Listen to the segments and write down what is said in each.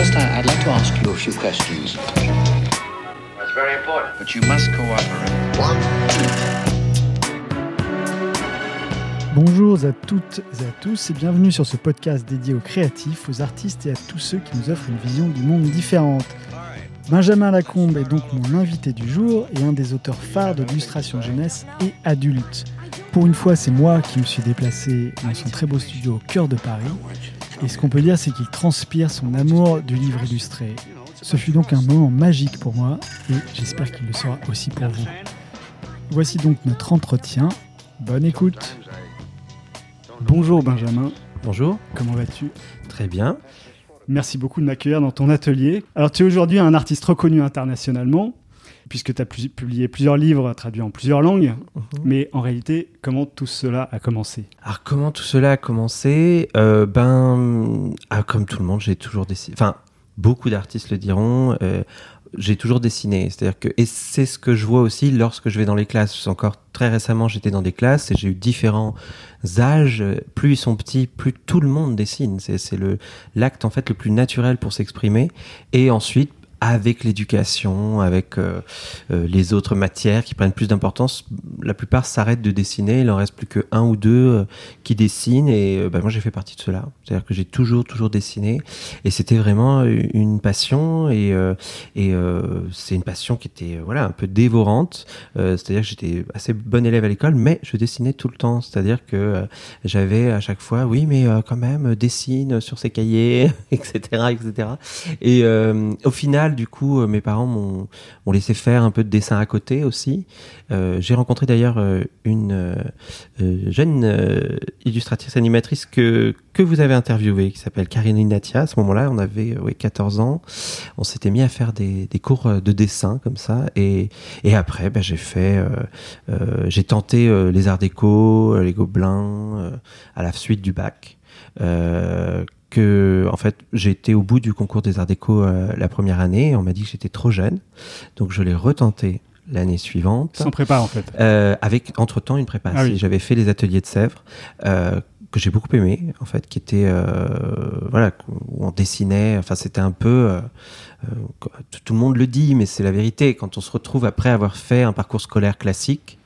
First, I- like to ask you a few questions. That's very important. But you must cooperate. Bonjour à toutes et à tous et bienvenue sur ce podcast dédié aux créatifs, aux artistes et à tous ceux qui nous offrent une vision du monde différente. Benjamin Lacombe est donc mon invité du jour et un des auteurs phares de l'illustration jeunesse et adulte. Pour une fois, c'est moi qui me suis déplacé dans son très beau studio au cœur de Paris. Et ce qu'on peut dire, c'est qu'il transpire son amour du livre illustré. Ce fut donc un moment magique pour moi et j'espère qu'il le sera aussi pour vous. Voici donc notre entretien. Bonne écoute. Bonjour Benjamin, Bonjour, comment vas-tu? Très bien. Merci beaucoup de m'accueillir dans ton atelier. Alors tu es aujourd'hui un artiste reconnu internationalement, puisque tu as pu- publié plusieurs livres traduits en plusieurs langues, mais en réalité, comment tout cela a commencé? Alors comment tout cela a commencé? Euh, Ben, ah, comme tout le monde, j'ai toujours dessiné. Enfin, beaucoup d'artistes le diront. euh, j'ai toujours dessiné, c'est-à-dire que et c'est ce que je vois aussi lorsque je vais dans les classes. Encore très récemment, j'étais dans des classes et j'ai eu différents âges. Plus ils sont petits, plus tout le monde dessine. C'est c'est le l'acte en fait le plus naturel pour s'exprimer. Et ensuite, avec l'éducation, avec euh, euh, les autres matières qui prennent plus d'importance, la plupart s'arrêtent de dessiner. Il en reste plus que un ou deux euh, qui dessinent. Et euh, bah, moi, j'ai fait partie de cela. C'est-à-dire que j'ai toujours, toujours dessiné. Et c'était vraiment une passion. Et, euh, et euh, c'est une passion qui était voilà un peu dévorante. C'est-à-dire que j'étais assez bon élève à l'école, mais je dessinais tout le temps. C'est-à-dire que j'avais à chaque fois, oui, mais quand même, dessine sur ses cahiers, etc., etc. Et au final, du coup, euh, mes parents m'ont laissé faire un peu de dessin à côté aussi. Euh, J'ai rencontré d'ailleurs euh, une jeune illustratrice animatrice que que vous avez interviewée, qui s'appelle Karine Natia. À ce moment-là, on avait euh, ouais, 14 ans. On s'était mis à faire des, cours de dessin comme ça. Et, et après, ben, j'ai fait, j'ai tenté les arts déco, les gobelins, à la suite du bac. Que en fait j'ai été au bout du concours des arts déco euh, la première année et on m'a dit que j'étais trop jeune donc je l'ai retenté l'année suivante Sans prépa en fait. euh, avec entre temps une prépa. Ah oui. J'avais fait les ateliers de Sèvres euh, que j'ai beaucoup aimé en fait, qui était euh, voilà où on dessinait. Enfin c'était un peu euh, tout, tout le monde le dit, mais c'est la vérité. Quand on se retrouve après avoir fait un parcours scolaire classique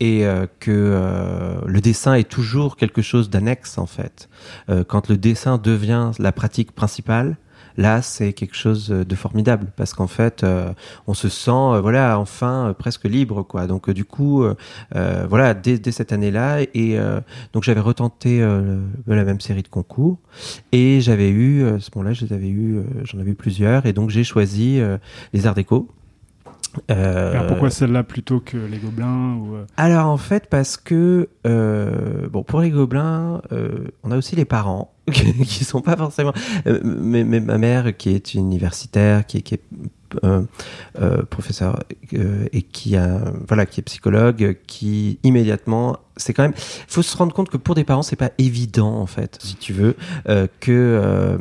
et euh, que euh, le dessin est toujours quelque chose d'annexe en fait. Euh, quand le dessin devient la pratique principale, là c'est quelque chose de formidable parce qu'en fait on se sent voilà enfin presque libre quoi. Donc du coup voilà dès, cette année-là et donc j'avais retenté la même série de concours et j'avais eu à ce moment-là je les avais eu j'en avais eu plusieurs et donc j'ai choisi les arts déco. Euh, Alors, pourquoi celle-là plutôt que les gobelins ou, euh, alors en fait parce que euh, bon pour les gobelins euh, on a aussi les parents qui sont pas forcément mais, mais ma mère qui est universitaire qui est, qui est professeur et qui a voilà qui est psychologue qui immédiatement c'est quand même faut se rendre compte que pour des parents c'est pas évident en fait si tu veux euh, que euh,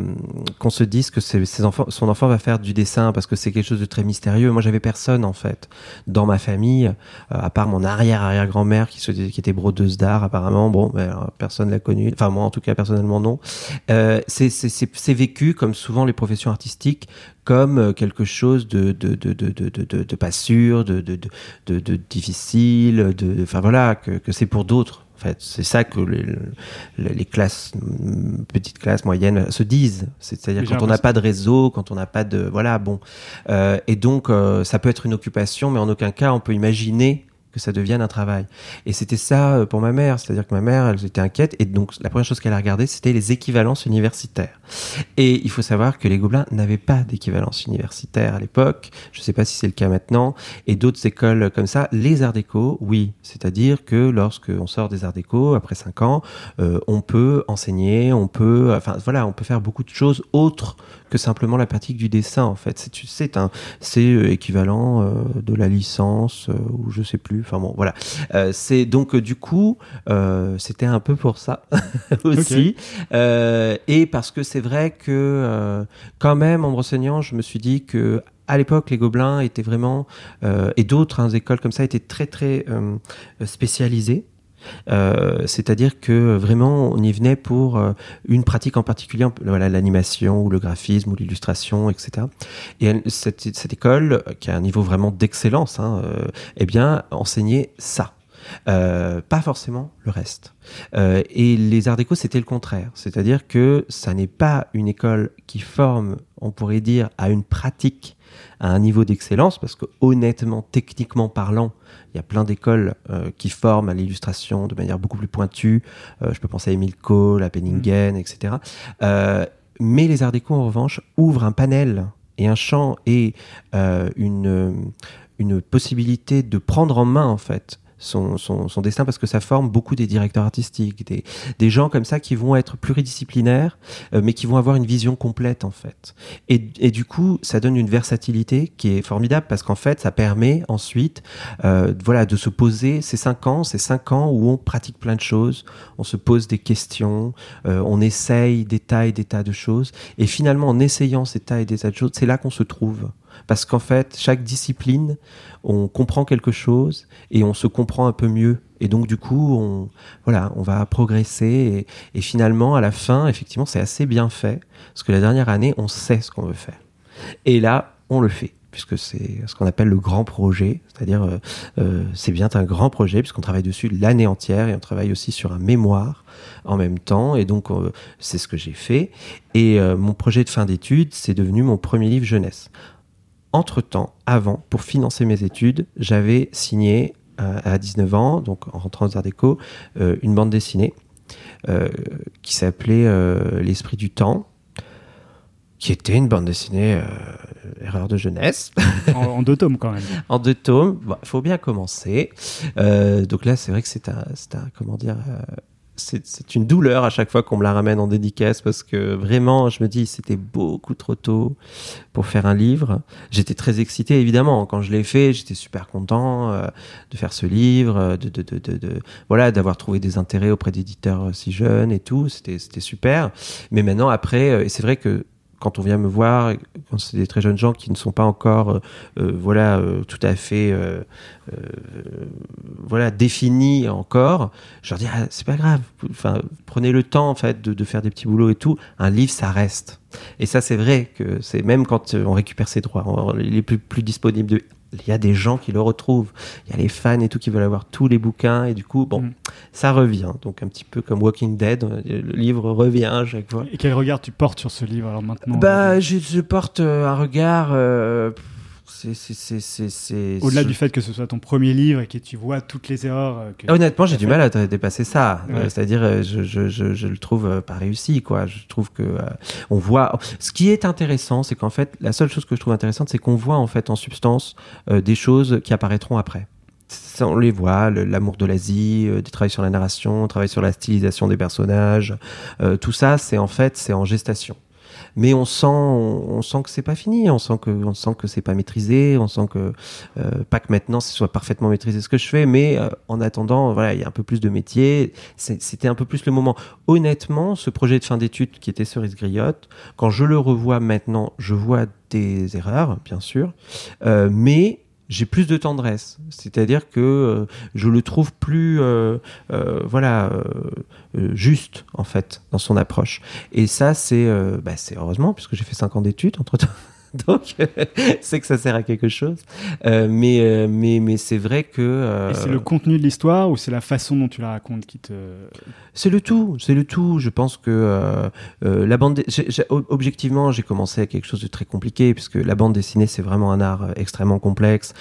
qu'on se dise que ses enfants son enfant va faire du dessin parce que c'est quelque chose de très mystérieux moi j'avais personne en fait dans ma famille euh, à part mon arrière arrière grand mère qui était brodeuse d'art apparemment bon ben, alors, personne l'a connue enfin moi en tout cas personnellement non euh, c'est vécu comme souvent les professions artistiques comme euh, quelque chose de pas sûr de difficile enfin voilà que c'est pour d'autres en fait. C'est ça que les, classes mm, petites classes moyennes se disent. C'est-à-dire quand on n'a pas de réseau quand on n'a pas de voilà bon. Euh, et donc euh, ça peut être une occupation mais en aucun cas on peut imaginer que ça devienne un travail. Et c'était ça euh, pour ma mère, c'est-à-dire que ma mère, elle était inquiète, et donc la première chose qu'elle a regardé, c'était les équivalences universitaires. Et il faut savoir que les Gobelins n'avaient pas d'équivalence universitaire à l'époque, je ne sais pas si c'est le cas maintenant, et d'autres écoles comme ça, les arts déco, oui. C'est-à-dire que lorsque on sort des arts déco, après cinq ans, euh, on peut enseigner, on peut, enfin voilà, on peut faire beaucoup de choses autres que simplement la pratique du dessin, en fait. C'est, un, c'est euh, équivalent euh, de la licence, euh, ou je sais plus, enfin bon, voilà. C'est donc, du coup, c'était un peu pour ça aussi. Et parce que c'est vrai que, quand même, en me renseignant, je me suis dit que à l'époque, les Gobelins étaient vraiment, euh, et d'autres hein, écoles comme ça, étaient très très euh, spécialisées. Euh, c'est-à-dire que vraiment, on y venait pour euh, une pratique en particulier, voilà, l'animation ou le graphisme ou l'illustration, etc. Et cette, école, qui a un niveau vraiment d'excellence, hein, euh, eh bien, enseignait ça. Pas forcément le reste. Et les Arts déco, c'était le contraire. C'est-à-dire que ça n'est pas une école qui forme, on pourrait dire, à une pratique à un niveau d'excellence, parce que honnêtement, techniquement parlant, il y a plein d'écoles euh, qui forment à l'illustration de manière beaucoup plus pointue. je peux penser à Emile Cole, à Penningen, etc. mais les Arts déco, en revanche, ouvrent un panel et un champ et une, une possibilité de prendre en main, en fait, son, son, destin parce que ça forme beaucoup des directeurs artistiques, des, des gens comme ça qui vont être pluridisciplinaires, euh, mais qui vont avoir une vision complète en fait. Et, et, du coup, ça donne une versatilité qui est formidable parce qu'en fait, ça permet ensuite, euh, voilà, de se poser ces cinq ans, ces cinq ans où on pratique plein de choses, on se pose des questions, euh, on essaye des tas et des tas de choses, et finalement, en essayant ces tas et des tas de choses, c'est là qu'on se trouve parce qu'en fait, chaque discipline, on comprend quelque chose et on se comprend un peu mieux. Et donc, du coup, on, voilà, on va progresser. Et, finalement, à la fin, effectivement, c'est assez bien fait. Parce que la dernière année, on sait ce qu'on veut faire. Et là, on le fait puisque c'est ce qu'on appelle le grand projet, c'est-à-dire euh, euh, c'est bien un grand projet puisqu'on travaille dessus l'année entière et on travaille aussi sur un mémoire en même temps et donc euh, c'est ce que j'ai fait et mon projet de fin d'études c'est devenu mon premier livre jeunesse entre-temps, avant, pour financer mes études, j'avais signé euh, à 19 ans, donc en rentrant aux Arts Déco, euh, une bande dessinée euh, qui s'appelait L'Esprit du Temps, qui était une bande dessinée erreur de jeunesse. en, deux tomes quand même. en deux tomes, il faut bien commencer. donc là, c'est vrai que c'est un, un, comment dire, c'est une douleur à chaque fois qu'on me la ramène en dédicace parce que vraiment, je me dis, c'était beaucoup trop tôt pour faire un livre. J'étais très excité, évidemment. Quand je l'ai fait, j'étais super content euh, de faire ce livre, de, de, de, de voilà, d'avoir trouvé des intérêts auprès d'éditeurs si jeunes et tout. C'était super. Mais maintenant, après, euh, et c'est vrai que quand on vient me voir, quand c'est des très jeunes gens qui ne sont pas encore, euh, euh, voilà, euh, tout à fait, voilà, définis encore, je leur dis ah, c'est pas grave. Enfin, prenez le temps en fait de, faire des petits boulots et tout. Un livre, ça reste. Et ça, c'est vrai que c'est même quand on récupère ses droits, il est plus, plus disponible de il y a des gens qui le retrouvent. Il y a les fans et tout qui veulent avoir tous les bouquins et du coup, bon, mm. ça revient. Donc un petit peu comme Walking Dead, le livre revient à chaque fois. Et quel regard tu portes sur ce livre alors maintenant Bah, je, je porte euh, un regard. Euh, au-delà du fait que ce soit ton premier livre et que tu vois toutes les erreurs. Euh, que Honnêtement, j'ai du mal à dépasser ça. C'est-à-dire, je, je, je, je, le trouve pas réussi, quoi. Je trouve que on voit. Ce qui est intéressant, c'est qu'en fait, la seule chose que je trouve intéressante, c'est qu'on voit en fait en substance des choses qui apparaîtront après on les voit, l'amour de l'Asie, euh, des travail sur la narration, travail sur la stylisation des personnages, euh, tout ça, c'est en fait, c'est en gestation. Mais on sent, on, sent que c'est pas fini, on sent que, on sent que c'est pas maîtrisé, on sent que euh, pas que maintenant ce soit parfaitement maîtrisé ce que je fais, mais en attendant, voilà, il y a un peu plus de métier. C'était un peu plus le moment. Honnêtement, ce projet de fin d'études qui était Cerise Griotte, quand je le revois maintenant, je vois des erreurs, bien sûr, mais j'ai plus de tendresse. C'est-à-dire que euh, je le trouve plus, euh, euh, voilà, juste en fait dans son approche. Et ça, c'est, bah, c'est heureusement puisque j'ai fait 5 ans d'études entre temps. Donc, c'est que ça sert à quelque chose. Euh, mais, euh, mais, mais c'est vrai que. Euh, Et c'est le contenu de l'histoire ou c'est la façon dont tu la racontes qui te. C'est le tout. C'est le tout. Je pense que la bande. objectivement, j'ai commencé à quelque chose de très compliqué puisque la bande dessinée, c'est vraiment un art extrêmement complexe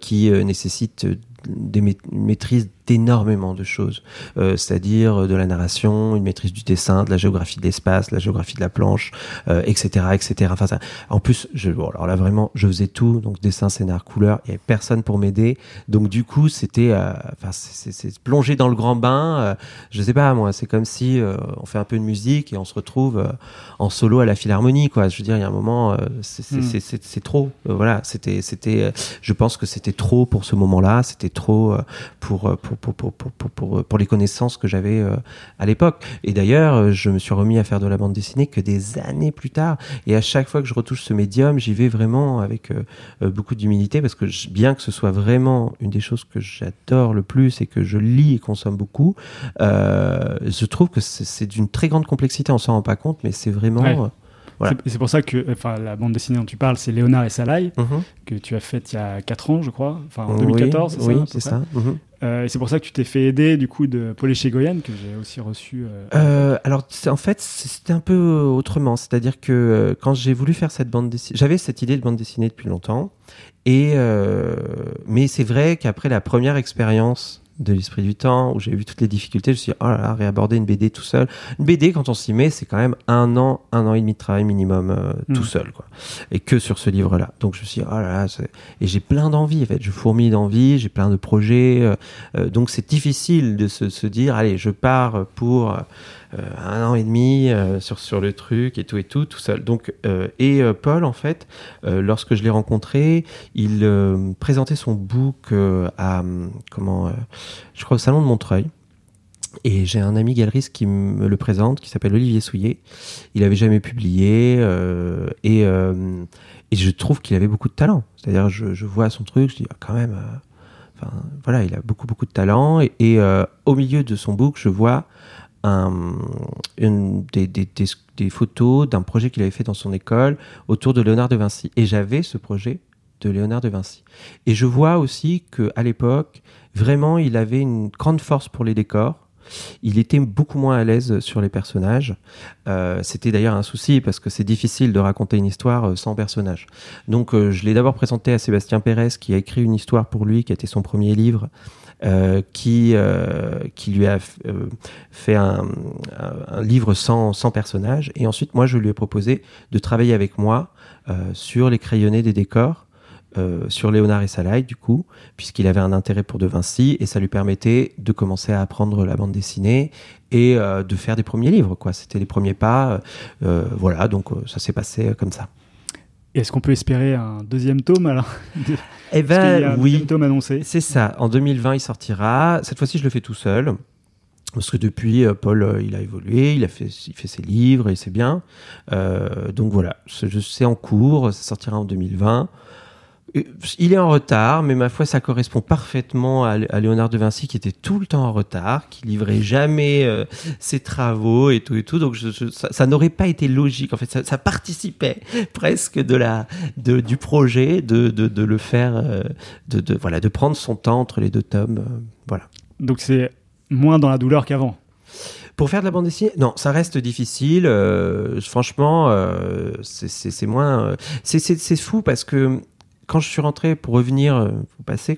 qui nécessite des maîtrises énormément de choses, euh, c'est-à-dire de la narration, une maîtrise du dessin, de la géographie de l'espace, la géographie de la planche, euh, etc., etc. Enfin, ça, en plus, je, bon, alors là vraiment, je faisais tout, donc dessin, scénar, couleur, il y avait personne pour m'aider, donc du coup, c'était, euh, enfin, c'est plonger dans le grand bain. Euh, je sais pas moi, c'est comme si euh, on fait un peu de musique et on se retrouve en solo à la Philharmonie, quoi. Je veux dire, il y a un moment, c'est hmm. trop. voilà, c'était, c'était, je pense que c'était trop pour ce moment-là, c'était trop pour, pour pour, pour, pour, pour, pour, les connaissances que j'avais euh, à l'époque. Et d'ailleurs, euh, je me suis remis à faire de la bande dessinée que des années plus tard. Et à chaque fois que je retouche ce médium, j'y vais vraiment avec euh, euh, beaucoup d'humilité parce que je- bien que ce soit vraiment une des choses que j'adore le plus et que je lis et consomme beaucoup, euh, je trouve que c'est c'est d'une très grande complexité. On s'en rend pas compte, mais c'est vraiment. Ouais. Voilà. C'est- pour ça que enfin, la bande dessinée dont tu parles, c'est Léonard et Salaï, mhm. que tu as faite il y a 4 ans, je crois. Enfin, en Oui, 2014, c'est ça Oui, c'est ça. mhm. Euh, et c'est pour ça que tu t'es fait aider du coup de Paul Echegoyen, que j'ai aussi reçu. euh, Euh, alors, en fait, c'était un peu autrement. C'est-à-dire que quand j'ai voulu faire cette bande dessinée, j'avais cette idée de bande dessinée depuis longtemps. Et mais c'est vrai qu'après la première expérience de l'esprit du temps, où j'ai vu toutes les difficultés, je me suis dit, oh là là, réaborder une BD tout seul. Une BD, quand on s'y met, c'est quand même un an, un an et demi de travail minimum euh, Mm. tout seul, quoi. Et que sur ce livre-là. Donc je me suis dit, oh là là, et j'ai plein d'envie, en fait. Je fourmille d'envie, j'ai plein de projets. euh, euh, donc c'est difficile de se, se dire, allez, je pars pour euh, un an et demi euh, sur, sur le truc et tout et tout, tout seul. Donc, euh, et euh, Paul, en fait, euh, lorsque je l'ai rencontré, il euh, présentait son book euh, à, comment, euh, je crois, au Salon de Montreuil. Et j'ai un ami galeriste qui me le présente, qui s'appelle Olivier Souillet. Il avait jamais publié euh, et, euh, et je trouve qu'il avait beaucoup de talent. C'est-à-dire, je, vois son truc, je dis ah, quand même, euh, enfin voilà, il a beaucoup beaucoup de talent. Et, et, euh, au milieu de son book, je vois un, une, des, des, des, photos d'un projet qu'il avait fait dans son école autour de Léonard de Vinci. Et j'avais ce projet de Léonard de Vinci. Et je vois aussi que à l'époque, vraiment, il avait une grande force pour les décors. Il était beaucoup moins à l'aise sur les personnages. Euh, C'était d'ailleurs un souci parce que c'est difficile de raconter une histoire euh, sans personnage. Donc euh, je l'ai d'abord présenté à Sébastien Pérez qui a écrit une histoire pour lui, qui a été son premier livre, euh, qui, euh, qui lui a euh, fait un, livre sans, sans personnage. Et ensuite, moi, je lui ai proposé de travailler avec moi sur les crayonnés des décors. sur Léonard et Salaï, du coup, puisqu'il avait un intérêt pour De Vinci, et ça lui permettait de commencer à apprendre la bande dessinée et de faire des premiers livres, quoi. C'était les premiers pas. voilà, donc ça s'est passé comme ça. Est-ce qu'on peut espérer un deuxième tome alors Eh y a ben, un oui. deuxième tome annoncé. C'est ça. En 2020, il sortira. Cette fois-ci, je le fais tout seul. Parce que depuis, euh, Paul, euh, il a évolué, il a fait, il fait ses livres et c'est bien. Euh, donc voilà, c'est en cours, ça sortira en 2020. Et Il est en retard, mais ma foi, ça correspond parfaitement à, à Léonard de Vinci qui était tout le temps en retard, qui livrait jamais euh, ses travaux et tout et tout. Donc je- je- ça, ça n'aurait pas été logique. En fait, ça, ça participait presque de la, de, du projet de, de, de le faire, euh, de, de, voilà, de prendre son temps entre les deux tomes. euh, voilà. Donc c'est moins dans la douleur qu'avant. Pour faire de la bande dessinée, non, ça reste difficile. euh, franchement, euh, c'est- moins. euh, c'est fou parce que quand je suis rentré, pour revenir euh,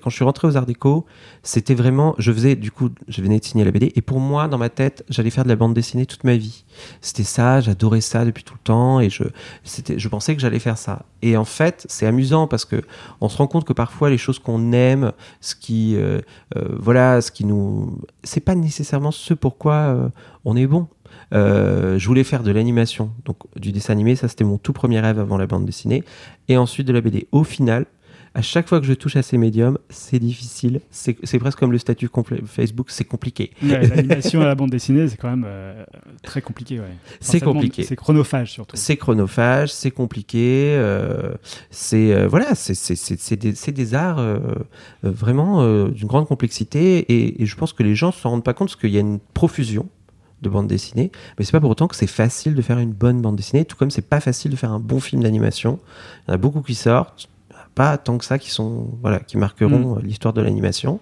quand je suis rentré aux Arts Déco, c'était vraiment. Je faisais, du coup, je venais de signer la BD. Et pour moi, dans ma tête, j'allais faire de la bande dessinée toute ma vie. C'était ça, j'adorais ça depuis tout le temps. Et je, c'était- je pensais que j'allais faire ça. Et en fait, c'est amusant parce que on se rend compte que parfois, les choses qu'on aime, ce qui. euh, euh, voilà, ce qui nous. C'est pas nécessairement ce pourquoi euh, on est bon. Euh, je voulais faire de l'animation, donc du dessin animé, ça c'était mon tout premier rêve avant la bande dessinée, et ensuite de la BD. Au final, à chaque fois que je touche à ces médiums, c'est difficile, c'est presque comme le statut Facebook, c'est compliqué. Ouais, L'animation à la bande dessinée, c'est quand même euh, très compliqué. Ouais. Enfin, C'est compliqué. C'est chronophage surtout. C'est chronophage, c'est compliqué, euh, c'est euh, voilà, c'est des, arts vraiment d'une grande complexité et, et je pense que les gens ne s'en rendent pas compte parce qu'il y a une profusion de bandes dessinées, mais c'est pas pour autant que c'est facile de faire une bonne bande dessinée, tout comme c'est pas facile de faire un bon film d'animation. Il y en a beaucoup qui sortent, pas tant que ça qui sont voilà qui marqueront euh, l'histoire de l'animation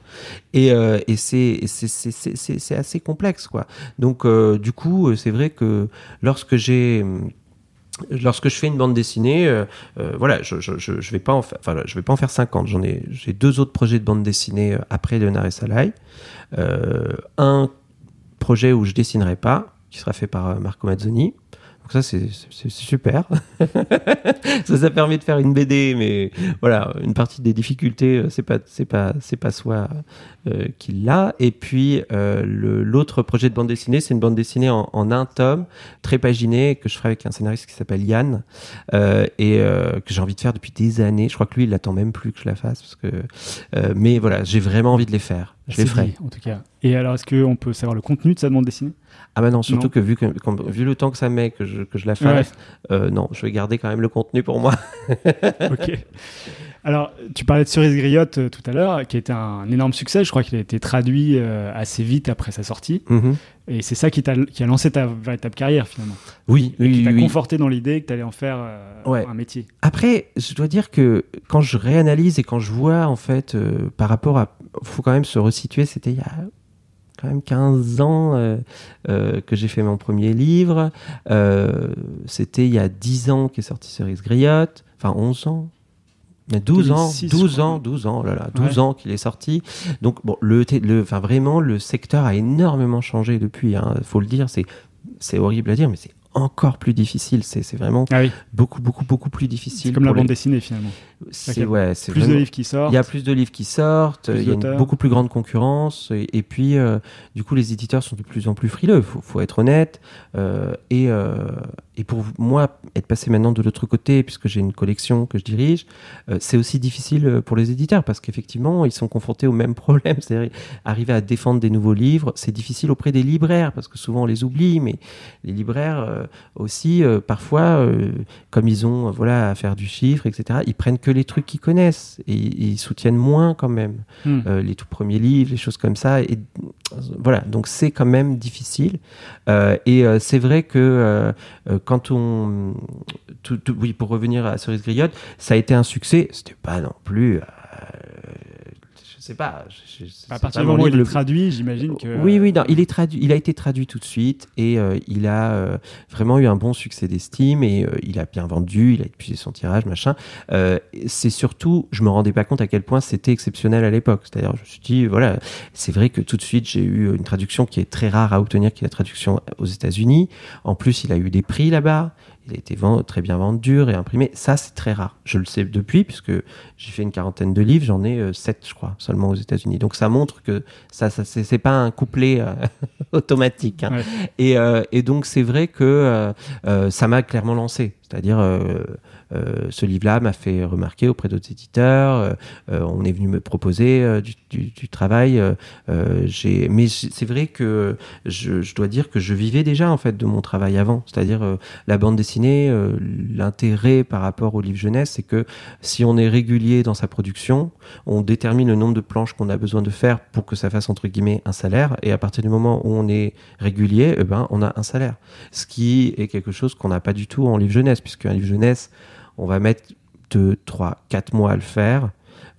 et, euh, et c'est c'est- assez complexe quoi. Donc euh, du coup c'est vrai que lorsque j'ai lorsque je fais une bande dessinée, euh, voilà, je, je, je, je vais pas en faire, enfin, je vais pas en faire 50. J'en ai, j'ai deux autres projets de bande dessinée après Léonard et Salaï. Euh, un projet où je dessinerai pas, qui sera fait par euh, Marco Mazzoni. Donc ça, c'est super. ça, ça permet de faire une BD, mais voilà, une partie des difficultés, euh, c'est pas, c'est pas, c'est pas soi euh, qui l'a. Et puis euh, l'autre projet de bande dessinée, c'est une bande dessinée en, un tome, très paginé, que je ferai avec un scénariste qui s'appelle Yann et que j'ai envie de faire depuis des années. Je crois que lui, il attend même plus que je la fasse, parce que. mais voilà, j'ai vraiment envie de les faire. Je les C'est ferai. dit, en tout cas. Et alors, est-ce qu'on peut savoir le contenu de sa bande dessinée? Ah bah non, surtout Non. que vu, que quand- vu le temps que ça met que je, que je la fasse, euh, non, je vais garder quand même le contenu pour moi. Ok. Alors, tu parlais de Cerise Griotte euh, tout à l'heure, qui était un énorme succès. Je crois qu'il a été traduit euh, assez vite après sa sortie. Mhm. Et c'est ça qui, t'a- qui a lancé ta véritable carrière, finalement. Oui, Et qui t'a oui. conforté dans l'idée que tu allais en faire Ouais. un métier. Après, je dois dire que quand je réanalyse et quand je vois, en fait, par rapport à. Faut quand même se resituer, c'était il y a quand même 15 ans euh, euh, que j'ai fait mon premier livre. Euh, c'était il y a 10 ans qu'est sorti Cerise Griotte. Enfin, 11 ans. Il y a 12 ans, 2006, 12 je crois. ans, 12 ans, oh là là, 12 Ouais. ans qu'il est sorti. Donc, bon, le, le, enfin, vraiment, le secteur a énormément changé depuis, hein, faut le dire, c'est, c'est horrible à dire, mais c'est encore plus difficile. C'est, c'est vraiment Ah oui, beaucoup, beaucoup, beaucoup plus c'est difficile. comme la bande les- dessinée, finalement. C'est, ouais, c'est Plus de livres qui sortent. il y a plus de livres qui sortent, il y a une beaucoup plus grande concurrence, et, et puis euh, du coup les éditeurs sont de plus en plus frileux, faut, faut être honnête. euh, et, euh, et pour moi, être passé maintenant de l'autre côté, puisque j'ai une collection que je dirige, c'est aussi difficile pour les éditeurs, parce qu'effectivement, ils sont confrontés au même problème, c'est-à-dire arriver à défendre des nouveaux livres, c'est difficile auprès des libraires, parce que souvent on les oublie, mais les libraires aussi, parfois, comme ils ont voilà, à faire du chiffre, etc., ils prennent que les trucs qu'ils connaissent et, et ils soutiennent moins quand même Hmm. euh, les tout premiers livres, les choses comme ça. Et voilà, donc c'est quand même difficile. Euh, et euh, c'est vrai que quand on. tout- tout- oui, pour revenir à Cerise Griotte, ça a été un succès. C'était pas non plus. Euh, sais pas. je- je- c'est À partir du moment où il est le- traduit, j'imagine que. oui, oui, non, il, est traduit, il a été traduit tout de suite et euh, il a euh, vraiment eu un bon succès d'estime et euh, il a bien vendu, il a épuisé son tirage, machin. Euh, c'est surtout, je me rendais pas compte à quel point c'était exceptionnel à l'époque. C'est-à-dire, je me suis dit, voilà, c'est vrai que tout de suite j'ai eu une traduction qui est très rare à obtenir, qui est la traduction aux États-Unis. En plus, il a eu des prix là-bas. Il a été vend- très bien vendu, réimprimé. Ça, c'est très rare. Je le sais depuis, puisque j'ai fait une quarantaine de livres. J'en ai euh, sept, je crois, seulement aux États-Unis. Donc, ça montre que ça, ça c'est pas un couplet euh, automatique. hein. Ouais. Et, euh, et donc, c'est vrai que euh, ça m'a clairement lancé. C'est-à-dire, ce livre-là m'a fait remarquer auprès d'autres éditeurs. euh, euh, on est venu me proposer euh, du, du- du travail. euh, euh, j'ai, mais c'est vrai que je, je dois dire que je vivais déjà en fait de mon travail avant. C'est-à-dire euh, la bande dessinée, euh, l'intérêt par rapport au livre jeunesse, c'est que si on est régulier dans sa production, on détermine le nombre de planches qu'on a besoin de faire pour que ça fasse entre guillemets un salaire. Et à partir du moment où on est régulier, eh ben, on a un salaire. Ce qui est quelque chose qu'on n'a pas du tout en livre jeunesse, puisque un livre jeunesse, on va mettre 2, 3, 4 mois à le faire.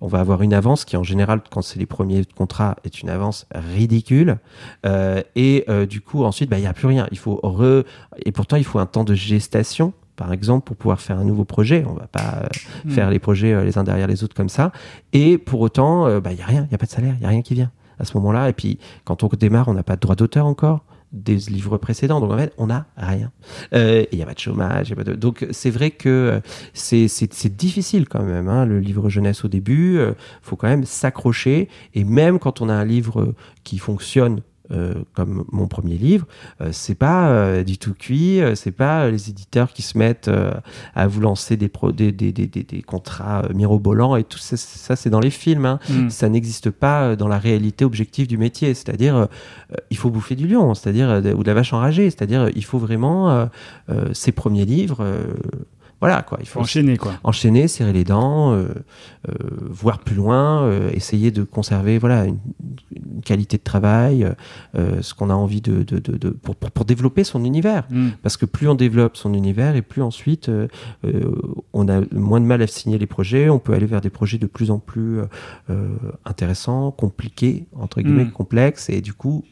On va avoir une avance qui, en général, quand c'est les premiers contrats, est une avance ridicule. Euh, et euh, du coup, ensuite, bah, il n'y a plus rien. Il faut re... Et pourtant, il faut un temps de gestation, par exemple, pour pouvoir faire un nouveau projet. On va pas euh, Hmm. faire les projets euh, les uns derrière les autres comme ça. Et pour autant, euh, bah, il n'y a rien. Il n'y a pas de salaire. Il n'y a rien qui vient à ce moment-là. Et puis, quand on démarre, on n'a pas de droit d'auteur encore des livres précédents. Donc en fait, on n'a rien. Euh, Il n'y a pas de chômage. y a pas de... Donc c'est vrai que euh, c'est difficile quand même, hein, le livre jeunesse au début. Il faut quand même s'accrocher. Et même quand on a un livre qui fonctionne, euh, comme mon premier livre, euh, c'est pas euh, du tout cuit, euh, c'est pas euh, les éditeurs qui se mettent euh, à vous lancer des, pro- des, des, des, des- des contrats euh, mirobolants et tout ça, ça c'est dans les films. Hein Hmm. ça n'existe pas euh, dans la réalité objective du métier. C'est-à-dire, euh, euh, il faut bouffer du lion, c'est-à-dire euh, ou de la vache enragée. C'est-à-dire, euh, il faut vraiment euh, euh, ses premiers livres. Voilà quoi. Il Faut enchaîner, quoi. enchaîner, serrer les dents, euh, euh, voir plus loin, euh, essayer de conserver voilà une, une qualité de travail, ce qu'on a envie de, de, de, de- pour, pour, pour développer son univers. Hmm. Parce que plus on développe son univers et plus ensuite euh, euh, on a moins de mal à signer les projets, on peut aller vers des projets de plus en plus intéressants, compliqués, entre guillemets, Mm. complexes, et du coup...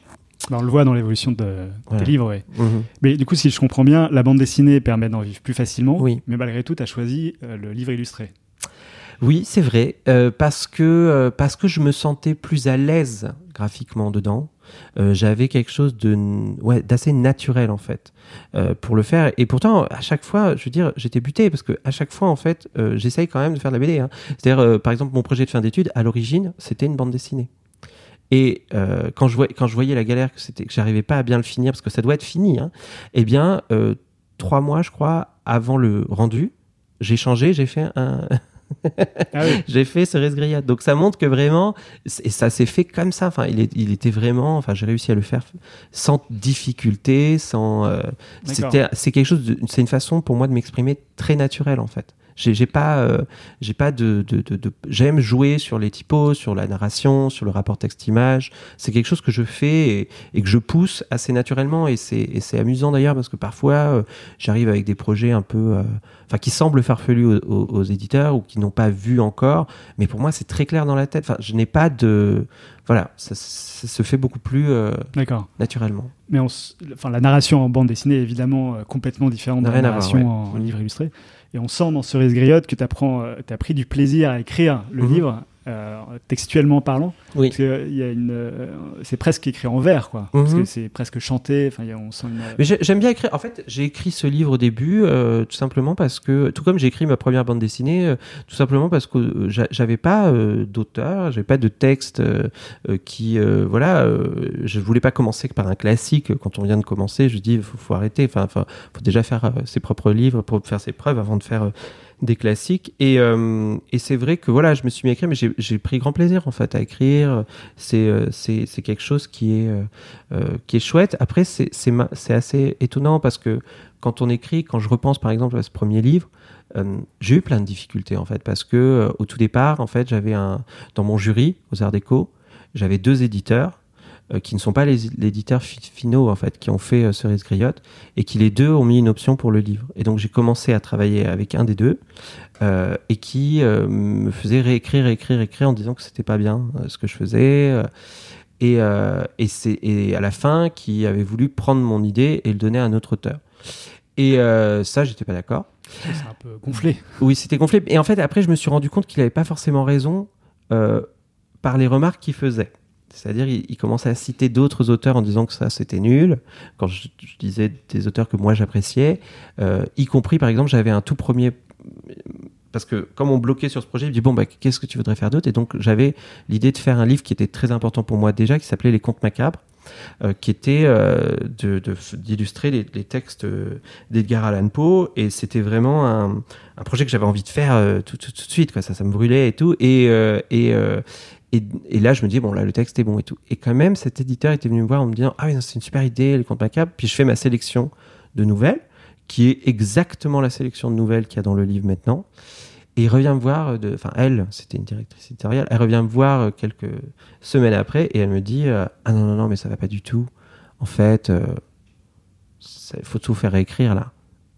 Bah, on le voit dans l'évolution de, des livres, ouais. mhm. Mais du coup, si je comprends bien, la bande dessinée permet d'en vivre plus facilement. Oui. Mais malgré tout, tu as choisi euh, le livre illustré. Oui, c'est vrai, euh, parce, que, euh, parce que je me sentais plus à l'aise graphiquement dedans. Euh, j'avais quelque chose de ouais d'assez naturel en fait pour le faire. Et pourtant, à chaque fois, je veux dire, j'étais buté parce que à chaque fois, en fait, j'essaye quand même de faire de la BD. Hein. C'est-à-dire, par exemple, mon projet de fin d'études, à l'origine, c'était une bande dessinée. Et euh, quand, je voyais, quand je voyais la galère que c'était, que j'arrivais pas à bien le finir parce que ça doit être fini, hein, eh bien, euh, trois mois, je crois, avant le rendu, j'ai changé, j'ai fait un, Ah oui. j'ai fait Cerise Grillade. Donc ça montre que vraiment, et ça s'est fait comme ça. Enfin, il, est- il était vraiment, enfin, j'ai réussi à le faire sans difficulté, sans. euh, c'était, c'est quelque chose, de- c'est une façon pour moi de m'exprimer très naturelle en fait. J'ai, pas, euh, j'ai pas de, de, de, de- j'aime jouer sur les typos, sur la narration, sur le rapport texte-image. C'est quelque chose que je fais et, et que je pousse assez naturellement et c'est, amusant d'ailleurs parce que parfois euh, j'arrive avec des projets un peu, euh, enfin qui semblent farfelus aux, aux- aux éditeurs ou qui n'ont pas vu encore, mais pour moi c'est très clair dans la tête. Enfin, je n'ai pas de, voilà, ça, ça se fait beaucoup plus euh, naturellement. Mais on enfin, la narration en bande dessinée est évidemment euh, complètement différente de la narration en livre illustré. Et on sent dans Cerise Griotte que tu as pris du plaisir à écrire le Mhm. livre, euh, textuellement parlant. Oui. Parce que, euh, il y a une, euh, c'est presque écrit en vers, quoi. Parce Mhm. que c'est presque chanté. Enfin, on sent une. Mais j'ai- j'aime bien écrire. En fait, j'ai écrit ce livre au début, euh, tout simplement parce que, tout comme j'ai écrit ma première bande dessinée, tout simplement parce que j'a- j'avais pas d'auteur, j'avais pas de texte qui, voilà, je voulais pas commencer par un classique. Quand on vient de commencer, je dis, faut, faut arrêter. Enfin, faut déjà faire ses propres livres pour faire ses preuves avant de faire des classiques. Et, euh, et c'est vrai que voilà, je me suis mis à écrire, mais j'ai- pris grand plaisir en fait à écrire. C'est euh, c'est quelque chose qui est euh, qui est chouette. Après, c'est c'est assez étonnant parce que quand on écrit, quand je repense par exemple à ce premier livre, j'ai eu plein de difficultés en fait parce que au tout départ, en fait, j'avais un dans mon jury aux Arts Déco, j'avais deux éditeurs qui ne sont pas les éditeurs fi- finaux en fait, qui ont fait euh, Cerise Griotte et qui les deux ont mis une option pour le livre. Et donc j'ai commencé à travailler avec un des deux euh, et qui euh, me faisait réécrire, écrire, écrire en disant que c'était pas bien euh, ce que je faisais. euh, et, euh, et, c'est, et à la fin, qui avait voulu prendre mon idée et le donner à un autre auteur. Et euh, ça, j'étais pas d'accord. C'est un peu gonflé. Oui, c'était gonflé. Et en fait, après, je me suis rendu compte qu'il avait pas forcément raison euh, par les remarques qu'il faisait. C'est-à-dire, il, il commençait à citer d'autres auteurs en disant que ça, c'était nul. Quand je, disais des auteurs que moi, j'appréciais, euh, y compris, par exemple, j'avais un tout premier... Parce que comme on bloquait sur ce projet, il me dit, bon, bah, qu'est-ce que tu voudrais faire d'autre? Et donc, j'avais l'idée de faire un livre qui était très important pour moi déjà, qui s'appelait Les Contes Macabres, euh, qui était euh, d'illustrer les, textes euh, d'Edgar Allan Poe. Et c'était vraiment un, projet que j'avais envie de faire tout, tout, de suite. Quoi. Ça, ça me brûlait et tout. Et, et, et, et là, je me dis, bon, là, le texte est bon et tout. Et quand même, cet éditeur était venu me voir en me disant, ah oui, c'est une super idée, les contes macabres. Puis je fais ma sélection de nouvelles, qui est exactement la sélection de nouvelles qu'il y a dans le livre maintenant. Et il revient me voir, euh, de, enfin elle, c'était une directrice éditoriale, elle revient me voir euh, quelques semaines après et elle me dit euh, ah non non non mais ça va pas du tout. En fait, euh, il faut tout faire réécrire là.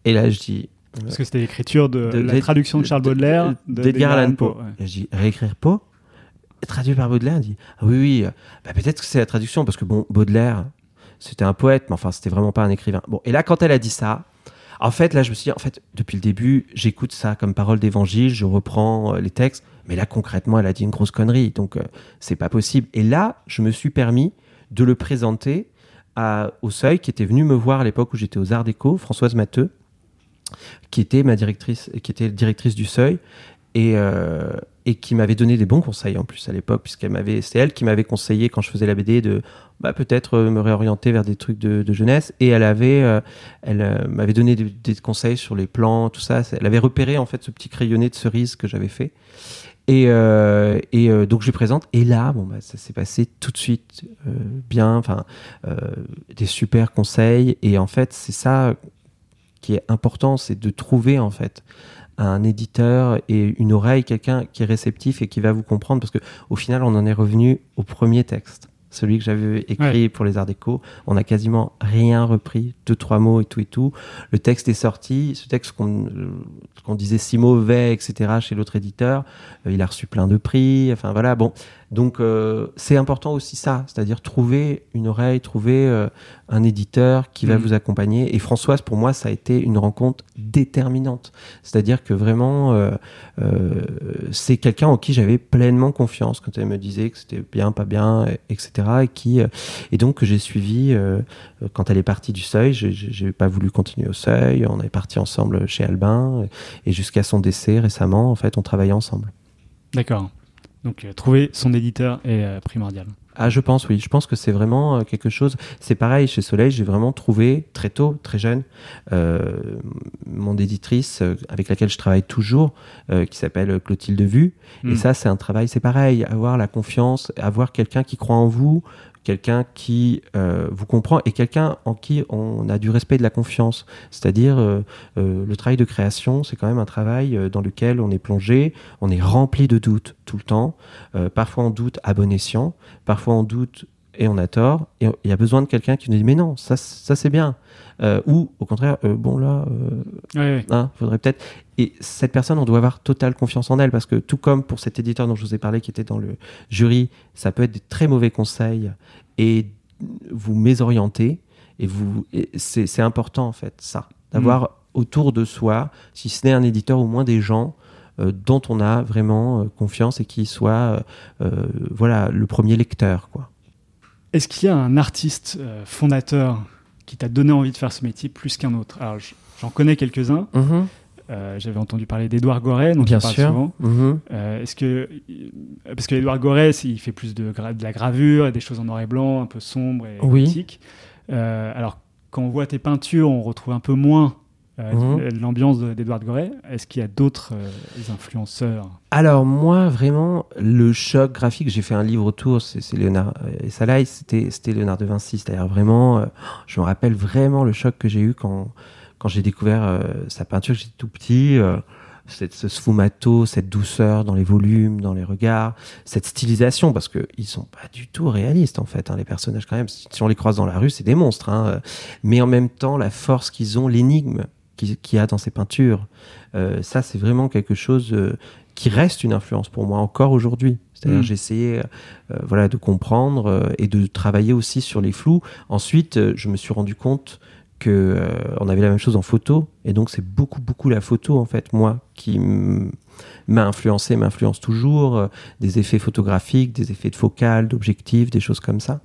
Et là je dis Parce que c'était l'écriture de, De- la de- traduction de Charles de- Baudelaire de- d'Edgar Allan Poe. ouais. Et je dis réécrire Poe? Traduit par Baudelaire. Dit ah oui oui, euh, bah, peut-être que c'est la traduction parce que bon Baudelaire c'était un poète mais enfin c'était vraiment pas un écrivain. Bon et là quand elle a dit ça. En fait, là, je me suis dit, en fait, depuis le début, j'écoute ça comme parole d'évangile, je reprends euh, les textes, mais là, concrètement, elle a dit une grosse connerie, donc euh, c'est pas possible. Et là, je me suis permis de le présenter au Seuil, qui était venu me voir à l'époque où j'étais aux Arts Déco, Françoise Matteux, qui était ma directrice, qui était directrice du Seuil, et, et qui m'avait donné des bons conseils en plus à l'époque, puisqu'elle m'avait, c'est elle qui m'avait conseillé quand je faisais la BD de bah, peut-être euh, me réorienter vers des trucs de, jeunesse, et elle avait, euh, elle euh, m'avait donné des, conseils sur les plans, tout ça. Elle avait repéré en fait ce petit crayonné de cerise que j'avais fait. Et, donc je lui présente. Et là, bon, bah, ça s'est passé tout de suite bien. Enfin, des super conseils. Et en fait, c'est ça qui est important, c'est de trouver en fait un éditeur et une oreille, quelqu'un qui est réceptif et qui va vous comprendre. Parce que au final, on en est revenu au premier texte, celui que j'avais écrit pour les Arts Déco. On a quasiment rien repris, deux trois mots et tout et tout. Le texte est sorti. Ce texte qu'on euh, disait si mauvais, etc. Chez l'autre éditeur, euh, il a reçu plein de prix. Enfin voilà, bon. Donc euh, c'est important aussi ça, c'est-à-dire trouver une oreille, trouver euh, un éditeur qui va Mhm. vous accompagner. Et Françoise, pour moi, ça a été une rencontre déterminante. C'est-à-dire que vraiment, euh, euh, c'est quelqu'un en qui j'avais pleinement confiance quand elle me disait que c'était bien, pas bien, et- etc. Et qui, euh, et donc que j'ai suivi euh, quand elle est partie du Seuil. J'ai pas voulu continuer au Seuil. On est parti ensemble chez Albin et jusqu'à son décès récemment, en fait, on travaillait ensemble. D'accord. Donc euh, trouver son éditeur est euh, primordial. Ah, je pense, oui. Je pense que c'est vraiment euh, quelque chose. C'est pareil chez Soleil. J'ai vraiment trouvé très tôt, très jeune, euh, mon éditrice euh, avec laquelle je travaille toujours, euh, qui s'appelle Clotilde Vue. Et ça, c'est un travail. C'est pareil. Avoir la confiance, avoir quelqu'un qui croit en vous, quelqu'un qui euh, vous comprend et quelqu'un en qui on a du respect et de la confiance. C'est-à-dire, euh, euh, le travail de création, c'est quand même un travail dans lequel on est plongé, on est rempli de doutes tout le temps. Parfois on doute à bon escient, parfois on doute et on a tort. Et il y a besoin de quelqu'un qui nous dit mais non, ça c'est bien. Euh, ou au contraire, euh, bon là, euh, Ouais, ouais. Hein, faudrait peut-être. Et cette personne, on doit avoir totale confiance en elle parce que tout comme pour cet éditeur dont je vous ai parlé qui était dans le jury, ça peut être des très mauvais conseils et vous mésorienter. Et vous, c'est important en fait ça, d'avoir autour de soi, si ce n'est un éditeur, au moins des gens euh, dont on a vraiment confiance et qui soient, euh, voilà, le premier lecteur quoi. Est-ce qu'il y a un artiste euh, fondateur qui t'a donné envie de faire ce métier plus qu'un autre Alors j'en connais quelques-uns. Euh, J'avais entendu parler d'Edouard Goret, dont Bien on parle sûr. souvent. Mhm. Euh, Est-ce que euh, parce que Edouard Goret, il fait plus de, gra- de la gravure et des choses en noir et blanc, un peu sombres et Oui. Euh, alors quand on voit tes peintures, on retrouve un peu moins euh, Mhm. l'ambiance de- d'Edouard Goret. Est-ce qu'il y a d'autres euh, influenceurs Alors moi vraiment le choc graphique, j'ai fait un livre autour, c'est Léonard euh, et Salaï, c'était Léonard de Vinci, c'est-à-dire vraiment, euh, je me rappelle vraiment le choc que j'ai eu quand quand j'ai découvert sa peinture, j'étais tout petit, cette, ce sfumato, cette douceur dans les volumes, dans les regards, cette stylisation parce que ils sont pas du tout réalistes en fait, hein, les personnages quand même. Si on les croise dans la rue, c'est des monstres, hein, mais en même temps la force qu'ils ont, l'énigme qu'il y a dans ces peintures, euh, ça c'est vraiment quelque chose. euh, qui reste une influence pour moi encore aujourd'hui. C'est-à-dire Mm. j'ai essayé euh, voilà, de comprendre et de travailler aussi sur les flous. Ensuite, je me suis rendu compte que on avait la même chose en photo et donc c'est beaucoup beaucoup la photo en fait moi qui m'a influencé m'influence toujours euh, des effets photographiques des effets de focale d'objectifs des choses comme ça.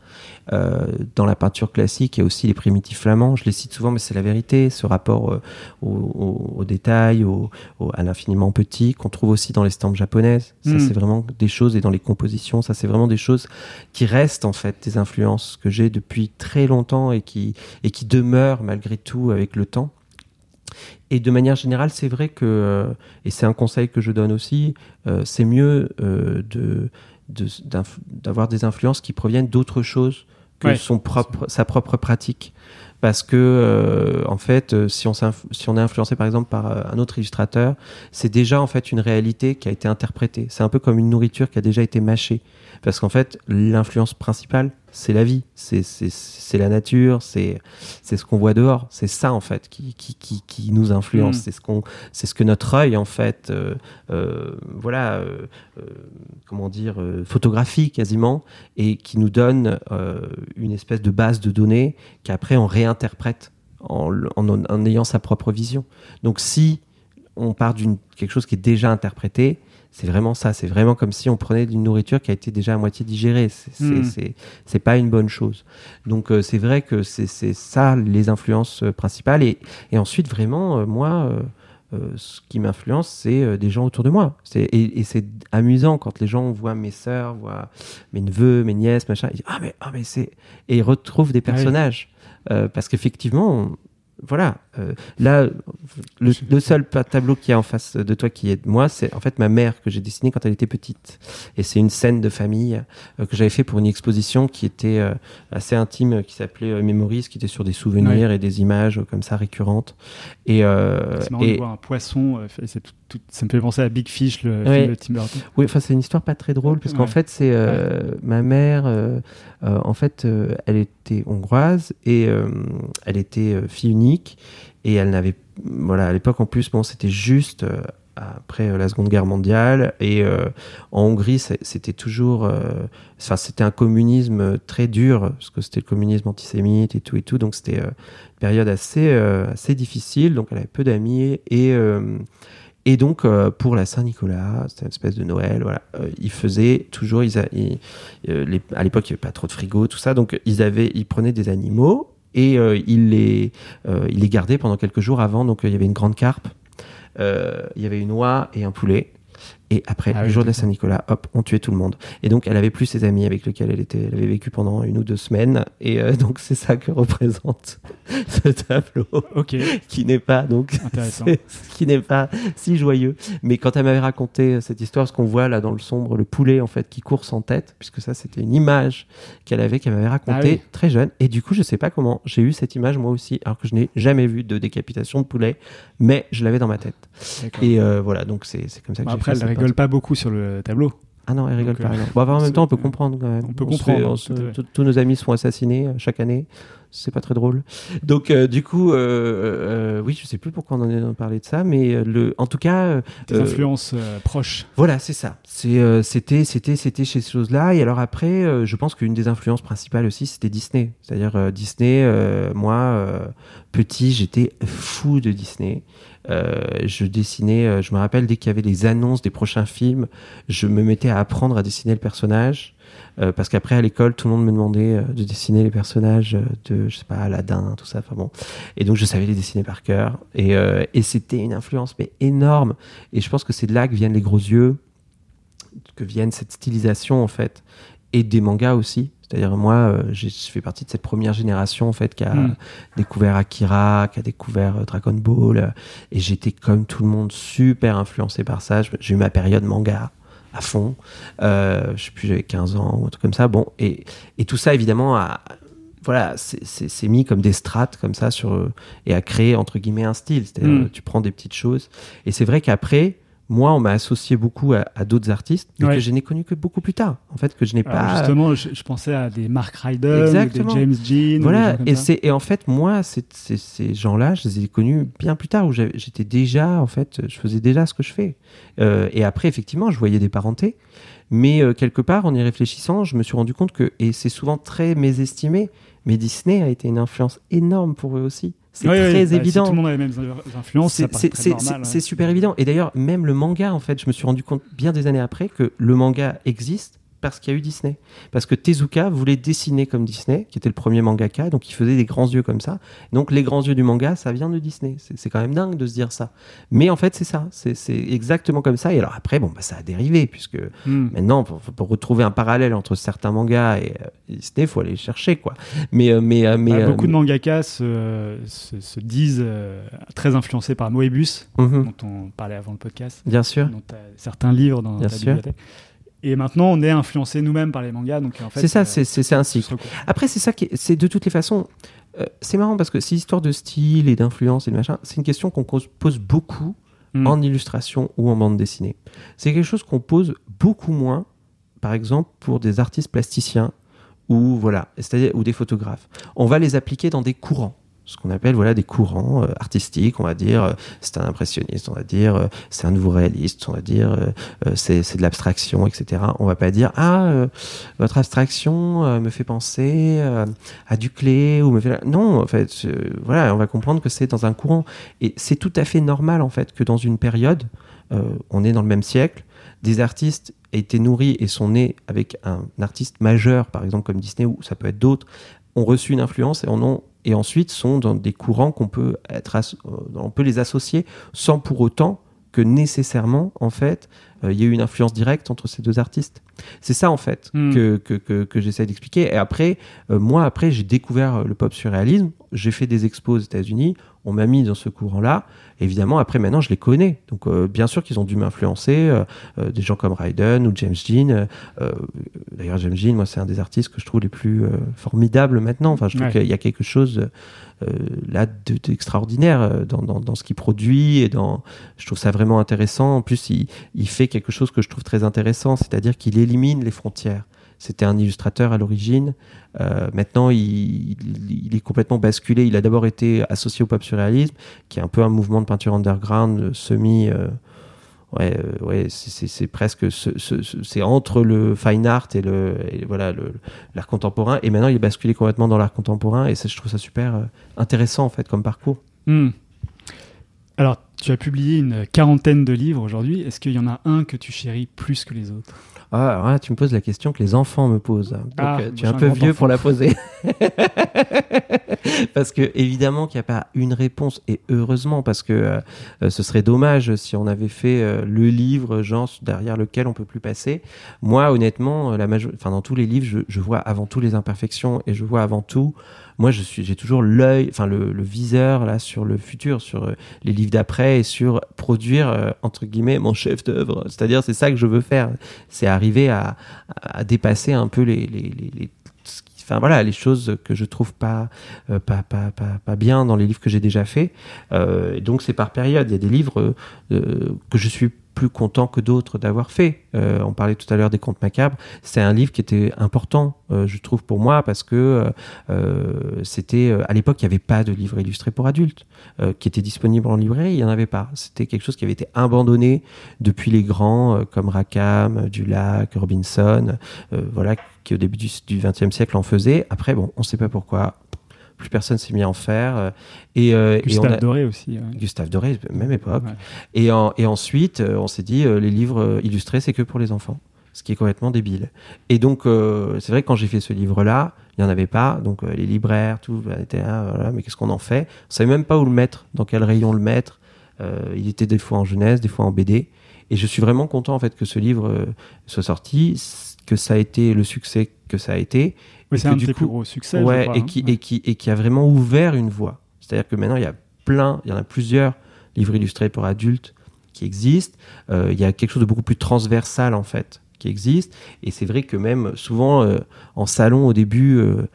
Euh, dans la peinture classique il y a aussi les primitifs flamands. Je les cite souvent mais c'est la vérité ce rapport euh, au, au- au détail au, à l'infiniment petit qu'on trouve aussi dans les stampes japonaises. Ça Mm. c'est vraiment des choses et dans les compositions ça c'est vraiment des choses qui restent en fait des influences que j'ai depuis très longtemps et qui et qui demeurent malgré tout avec le temps et de manière générale, c'est vrai que, euh, et c'est un conseil que je donne aussi, euh, c'est mieux euh, de, d'avoir des influences qui proviennent d'autre chose que Ouais. son propre, sa propre pratique. Parce que, euh, en fait, si on, si on est influencé par exemple par un autre illustrateur, c'est déjà en fait une réalité qui a été interprétée. C'est un peu comme une nourriture qui a déjà été mâchée. Parce qu'en fait, l'influence principale, c'est la vie, c'est, la nature, c'est, ce qu'on voit dehors. C'est ça en fait qui, qui, qui, qui nous influence. Mm. C'est ce qu'on, c'est ce que notre œil en fait, euh, euh, voilà, euh, comment dire, photographie quasiment, et qui nous donne une espèce de base de données qu'après on réinterprète en, en, en ayant sa propre vision. Donc si on part d'une quelque chose qui est déjà interprété, c'est vraiment ça. C'est vraiment comme si on prenait d'une nourriture qui a été déjà à moitié digérée. C'est Mm. c'est pas une bonne chose. Donc euh, c'est vrai que c'est c'est ça les influences euh, principales. Et, et ensuite vraiment, euh, moi, ce qui m'influence, c'est des gens autour de moi. C'est- Et, et c'est amusant quand les gens voient mes sœurs, voient mes neveux, mes nièces, machin. Ils disent ah mais ah mais c'est et ils retrouvent des Ah oui. personnages parce qu'effectivement. Voilà, euh, là, le, le seul tableau qu'il y a en face de toi qui est de moi, c'est en fait ma mère que j'ai dessinée quand elle était petite. Et c'est une scène de famille euh, que j'avais fait pour une exposition qui était euh, assez intime, euh, qui s'appelait euh, Memories, qui était sur des souvenirs et des images comme ça récurrentes. Et, euh, C'est marrant et de voir un poisson. euh, c'est tout- tout- ça me fait penser à Big Fish, le Ouais. film de Tim Burton. oui, enfin c'est une histoire pas très drôle parce qu'en Ouais. fait c'est euh, ma mère, euh, euh, en fait elle était hongroise et elle était fille unique et elle n'avait, voilà à l'époque en plus bon c'était juste après la Seconde Guerre mondiale. Et en Hongrie, c'était toujours, enfin, c'était un communisme très dur parce que c'était le communisme antisémite et tout et tout. Donc c'était une période assez, assez difficile. Donc elle avait peu d'amis et et donc, euh, pour la Saint-Nicolas, c'était une espèce de Noël, voilà, euh, ils faisaient toujours, ils, euh, à l'époque, il n'y avait pas trop de frigo, tout ça, donc ils, avaient, ils prenaient des animaux et ils, les, ils les gardaient pendant quelques jours avant. Donc, il y avait une grande carpe, il y avait une oie et un poulet. Et après, ah le jour de la Saint-Nicolas, hop, on tuait tout le monde. Et donc, elle avait plus ses amis avec lesquels elle était. Elle avait vécu pendant une ou deux semaines. Et euh, donc, c'est ça que représente ce tableau. Ok. Qui n'est pas, donc, qui n'est pas si joyeux. Mais quand elle m'avait raconté euh, cette histoire, ce qu'on voit là dans le sombre, le poulet, en fait, qui court sans tête, puisque ça, c'était une image qu'elle avait, qu'elle m'avait racontée ah très jeune. Et du coup, je sais pas comment j'ai eu cette image moi aussi, alors que je n'ai jamais vu de décapitation de poulet, mais je l'avais dans ma tête. Et euh, voilà, donc c'est comme ça que j'ai fait rigole pas beaucoup sur le tableau. Ah non, elle rigole pas. Euh, bon, en même temps, on peut comprendre quand même. On peut comprendre. tous nos amis sont assassinés euh, chaque année. C'est pas très drôle. Donc, euh, du coup, oui, je sais plus pourquoi on en a parlé de ça, mais le, en tout cas. Des influences proches. Voilà, c'est ça. C'était, c'était, c'était chez ces choses-là. Et alors après, je pense qu'une des influences principales aussi, c'était Disney. C'est-à-dire Disney, moi, petit, j'étais fou de Disney. Euh, je dessinais, euh, je me rappelle dès qu'il y avait les annonces des prochains films, je me mettais à apprendre à dessiner le personnage. Euh, parce qu'après à l'école tout le monde me demandait de dessiner les personnages de je sais pas Aladdin tout ça enfin bon. Et donc je savais les dessiner par cœur. Et, et c'était une influence mais énorme. Et je pense que c'est de là que viennent les gros yeux que viennent cette stylisation en fait. Et des mangas aussi. C'est-à-dire moi, euh, je fais partie de cette première génération en fait qui a hmm. découvert Akira, qui a découvert euh, Dragon Ball, euh, et j'étais comme tout le monde super influencé par ça. J'ai eu ma période manga à fond. Euh, je sais plus, j'avais 15 ans ou un truc comme ça. Bon, et, et tout ça évidemment a, voilà, c'est mis comme des strates comme ça sur et a créé entre guillemets un style. C'est-à-dire hmm. tu prends des petites choses. Et c'est vrai qu'après moi, on m'a associé beaucoup à, d'autres artistes, mais que je n'ai connu que beaucoup plus tard. En fait, que je n'ai pas. Justement, je, pensais à des Mark Ryder, des James Jean. Voilà, et, c'est, et en fait, moi, ces gens-là, je les ai connus bien plus tard, où j'étais déjà, en fait, je faisais déjà ce que je fais. Euh, et après, effectivement, je voyais des parentés. Mais euh, quelque part, en y réfléchissant, je me suis rendu compte que, et c'est souvent très mésestimé, mais Disney a été une influence énorme pour eux aussi. C'est très bah, évident. tout le monde a les mêmes influences, c'est super évident. Et d'ailleurs, même le manga, en fait, je me suis rendu compte bien des années après que le manga existe parce qu'il y a eu Disney. Parce que Tezuka voulait dessiner comme Disney, qui était le premier mangaka, donc il faisait des grands yeux comme ça. Donc les grands yeux du manga, ça vient de Disney. C'est quand même dingue de se dire ça. Mais en fait, c'est ça. C'est exactement comme ça. Et alors après, bon, bah, ça a dérivé, puisque hmm. maintenant, pour, retrouver un parallèle entre certains mangas et, euh, Disney, il faut aller chercher, quoi. Mais, euh, mais, euh, mais bah, beaucoup de mangakas se, se, disent très influencés par Moebius, mhm. dont on parlait avant le podcast. Bien sûr. Dont certains livres dans Bien ta sûr. bibliothèque. Et maintenant, on est influencé nous-mêmes par les mangas. Donc en fait, c'est ça, euh, c'est un cycle. Après, c'est ça qui, c'est de toutes les façons. Euh, c'est marrant parce que c'est histoire de style et d'influence et de machin. C'est une question qu'on pose beaucoup hmm. en illustration ou en bande dessinée. C'est quelque chose qu'on pose beaucoup moins, par exemple, pour des artistes plasticiens ou voilà, c'est-à-dire ou des photographes. On va les appliquer dans des courants ce qu'on appelle voilà des courants euh, artistiques on va dire euh, c'est un impressionniste on va dire euh, c'est un nouveau réaliste on va dire c'est de l'abstraction etc on va pas dire ah votre abstraction me fait penser à Duclé ou me fait non en fait voilà on va comprendre que c'est dans un courant. Et c'est tout à fait normal en fait que dans une période on est dans le même siècle des artistes aient été nourris et sont nés avec un artiste majeur par exemple comme Disney ou ça peut être d'autres ont reçu une influence et en ont et ensuite sont dans des courants qu'on peut être, euh, on peut les associer sans pour autant que nécessairement, en fait, euh, il y ait une influence directe entre ces deux artistes. C'est ça, en fait, hmm. que, que, que, j'essaie d'expliquer. Et après, euh, moi, après, j'ai découvert le pop surréalisme. J'ai fait des expos aux États-Unis. On m'a mis dans ce courant-là. Évidemment, après, maintenant, je les connais. Donc, bien sûr qu'ils ont dû m'influencer. des gens comme Ryden ou James Jean. D'ailleurs, James Jean, moi, c'est un des artistes que je trouve les plus formidables maintenant. Enfin, je trouve qu'il y a quelque chose euh, là d'extraordinaire euh, dans, dans, dans, ce qu'il produit et dans je trouve ça vraiment intéressant en plus il, il fait quelque chose que je trouve très intéressant c'est-à-dire qu'il élimine les frontières c'était un illustrateur à l'origine. Euh, maintenant, il, est complètement basculé. Il a d'abord été associé au pop surréalisme, qui est un peu un mouvement de peinture underground, semi, ouais, ouais c'est presque c'est entre le fine art et le voilà l'art contemporain et maintenant il est basculé complètement dans l'art contemporain et ça, je trouve ça super intéressant en fait comme parcours. Hmm. Alors, tu as publié une quarantaine de livres aujourd'hui. Est-ce qu'il y en a un que tu chéris plus que les autres? Ah, tu me poses la question que les enfants me posent. Donc, ah, euh, tu es un peu vieux pour la poser. parce que, évidemment, qu'il n'y a pas une réponse. Et heureusement, parce que euh, euh, ce serait dommage si on avait fait le livre, genre, derrière lequel on peut plus passer. Moi, honnêtement, la enfin, dans tous les livres, je, je vois avant tout les imperfections et je vois avant tout moi je suis j'ai toujours l'œil enfin le, viseur là sur le futur sur euh, les livres d'après et sur produire euh, entre guillemets mon chef d'œuvre c'est-à-dire c'est ça que je veux faire. C'est arriver à, dépasser un peu les, enfin voilà les choses que je trouve pas, euh, pas, pas, pas, pas, bien dans les livres que j'ai déjà fait euh, donc c'est par période. Il y a des livres que je suis plus content que d'autres d'avoir fait. Euh, on parlait tout à l'heure des contes macabres. C'est un livre qui était important, euh, je trouve, pour moi, parce que euh, c'était à l'époque, il n'y avait pas de livre illustré pour adultes qui était disponible en librairie. Il n'y en avait pas. C'était quelque chose qui avait été abandonné depuis les grands comme Rackham, Dulac, Robinson, voilà, qui au début du XXe siècle en faisaient. Après, bon, on ne sait pas pourquoi plus personne s'est mis à en faire. Euh, et, euh, Gustave Doré aussi. Gustave Doré, même époque. Et, et ensuite, euh, on s'est dit, les livres illustrés, c'est que pour les enfants. Ce qui est complètement débile. Et donc, c'est vrai que quand j'ai fait ce livre-là, il n'y en avait pas. Donc, les libraires, tout, étaient là, voilà, mais qu'est-ce qu'on en fait? On savait même pas où le mettre, dans quel rayon le mettre. il était des fois en jeunesse, des fois en BD. Et je suis vraiment content, en fait, que ce livre soit sorti, que ça a été le succès que ça a été c'est un des plus gros succès. Ouais, et, qui, et, qui, et qui a vraiment ouvert une voie. C'est-à-dire que maintenant, il y a plein, il y en a plusieurs livres illustrés pour adultes qui existent. Euh, il y a quelque chose de beaucoup plus transversal, en fait, qui existe. Et c'est vrai que même souvent, euh, en salon, au début, euh,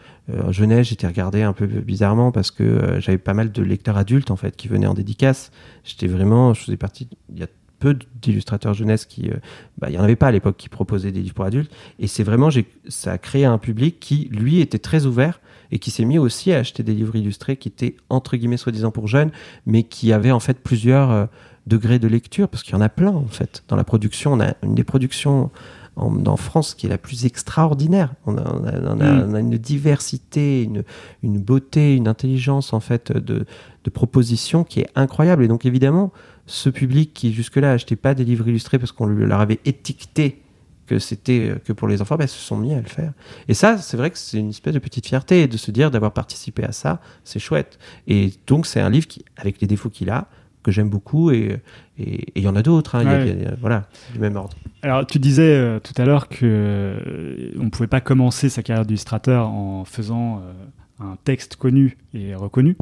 en jeunesse, j'étais regardé un peu bizarrement parce que j'avais pas mal de lecteurs adultes, en fait, qui venaient en dédicace. J'étais vraiment, je faisais partie, il y a peu d'illustrateurs jeunesse qui, euh, bah, il y en avait pas à l'époque qui proposaient des livres pour adultes. Et c'est vraiment, ça a créé un public qui, lui, était très ouvert et qui s'est mis aussi à acheter des livres illustrés qui étaient entre guillemets soi-disant pour jeunes, mais qui avaient en fait plusieurs euh, degrés de lecture parce qu'il y en a plein en fait dans la production. On a une des productions en, France qui est la plus extraordinaire. On a, mm. une diversité, une, une, beauté, une intelligence en fait de, de propositions qui est incroyable. Et donc évidemment, ce public qui jusque-là achetait pas des livres illustrés parce qu'on leur avait étiqueté que c'était euh, que pour les enfants, ben, se sont mis à le faire. Et ça, c'est vrai que c'est une espèce de petite fierté de se dire d'avoir participé à ça, c'est chouette. Et donc c'est un livre qui, avec les défauts qu'il a, que j'aime beaucoup et il y en a d'autres, hein, voilà, du même ordre. Alors tu disais euh, tout à l'heure que euh, on pouvait pas commencer sa carrière d'illustrateur en faisant un texte connu et reconnu.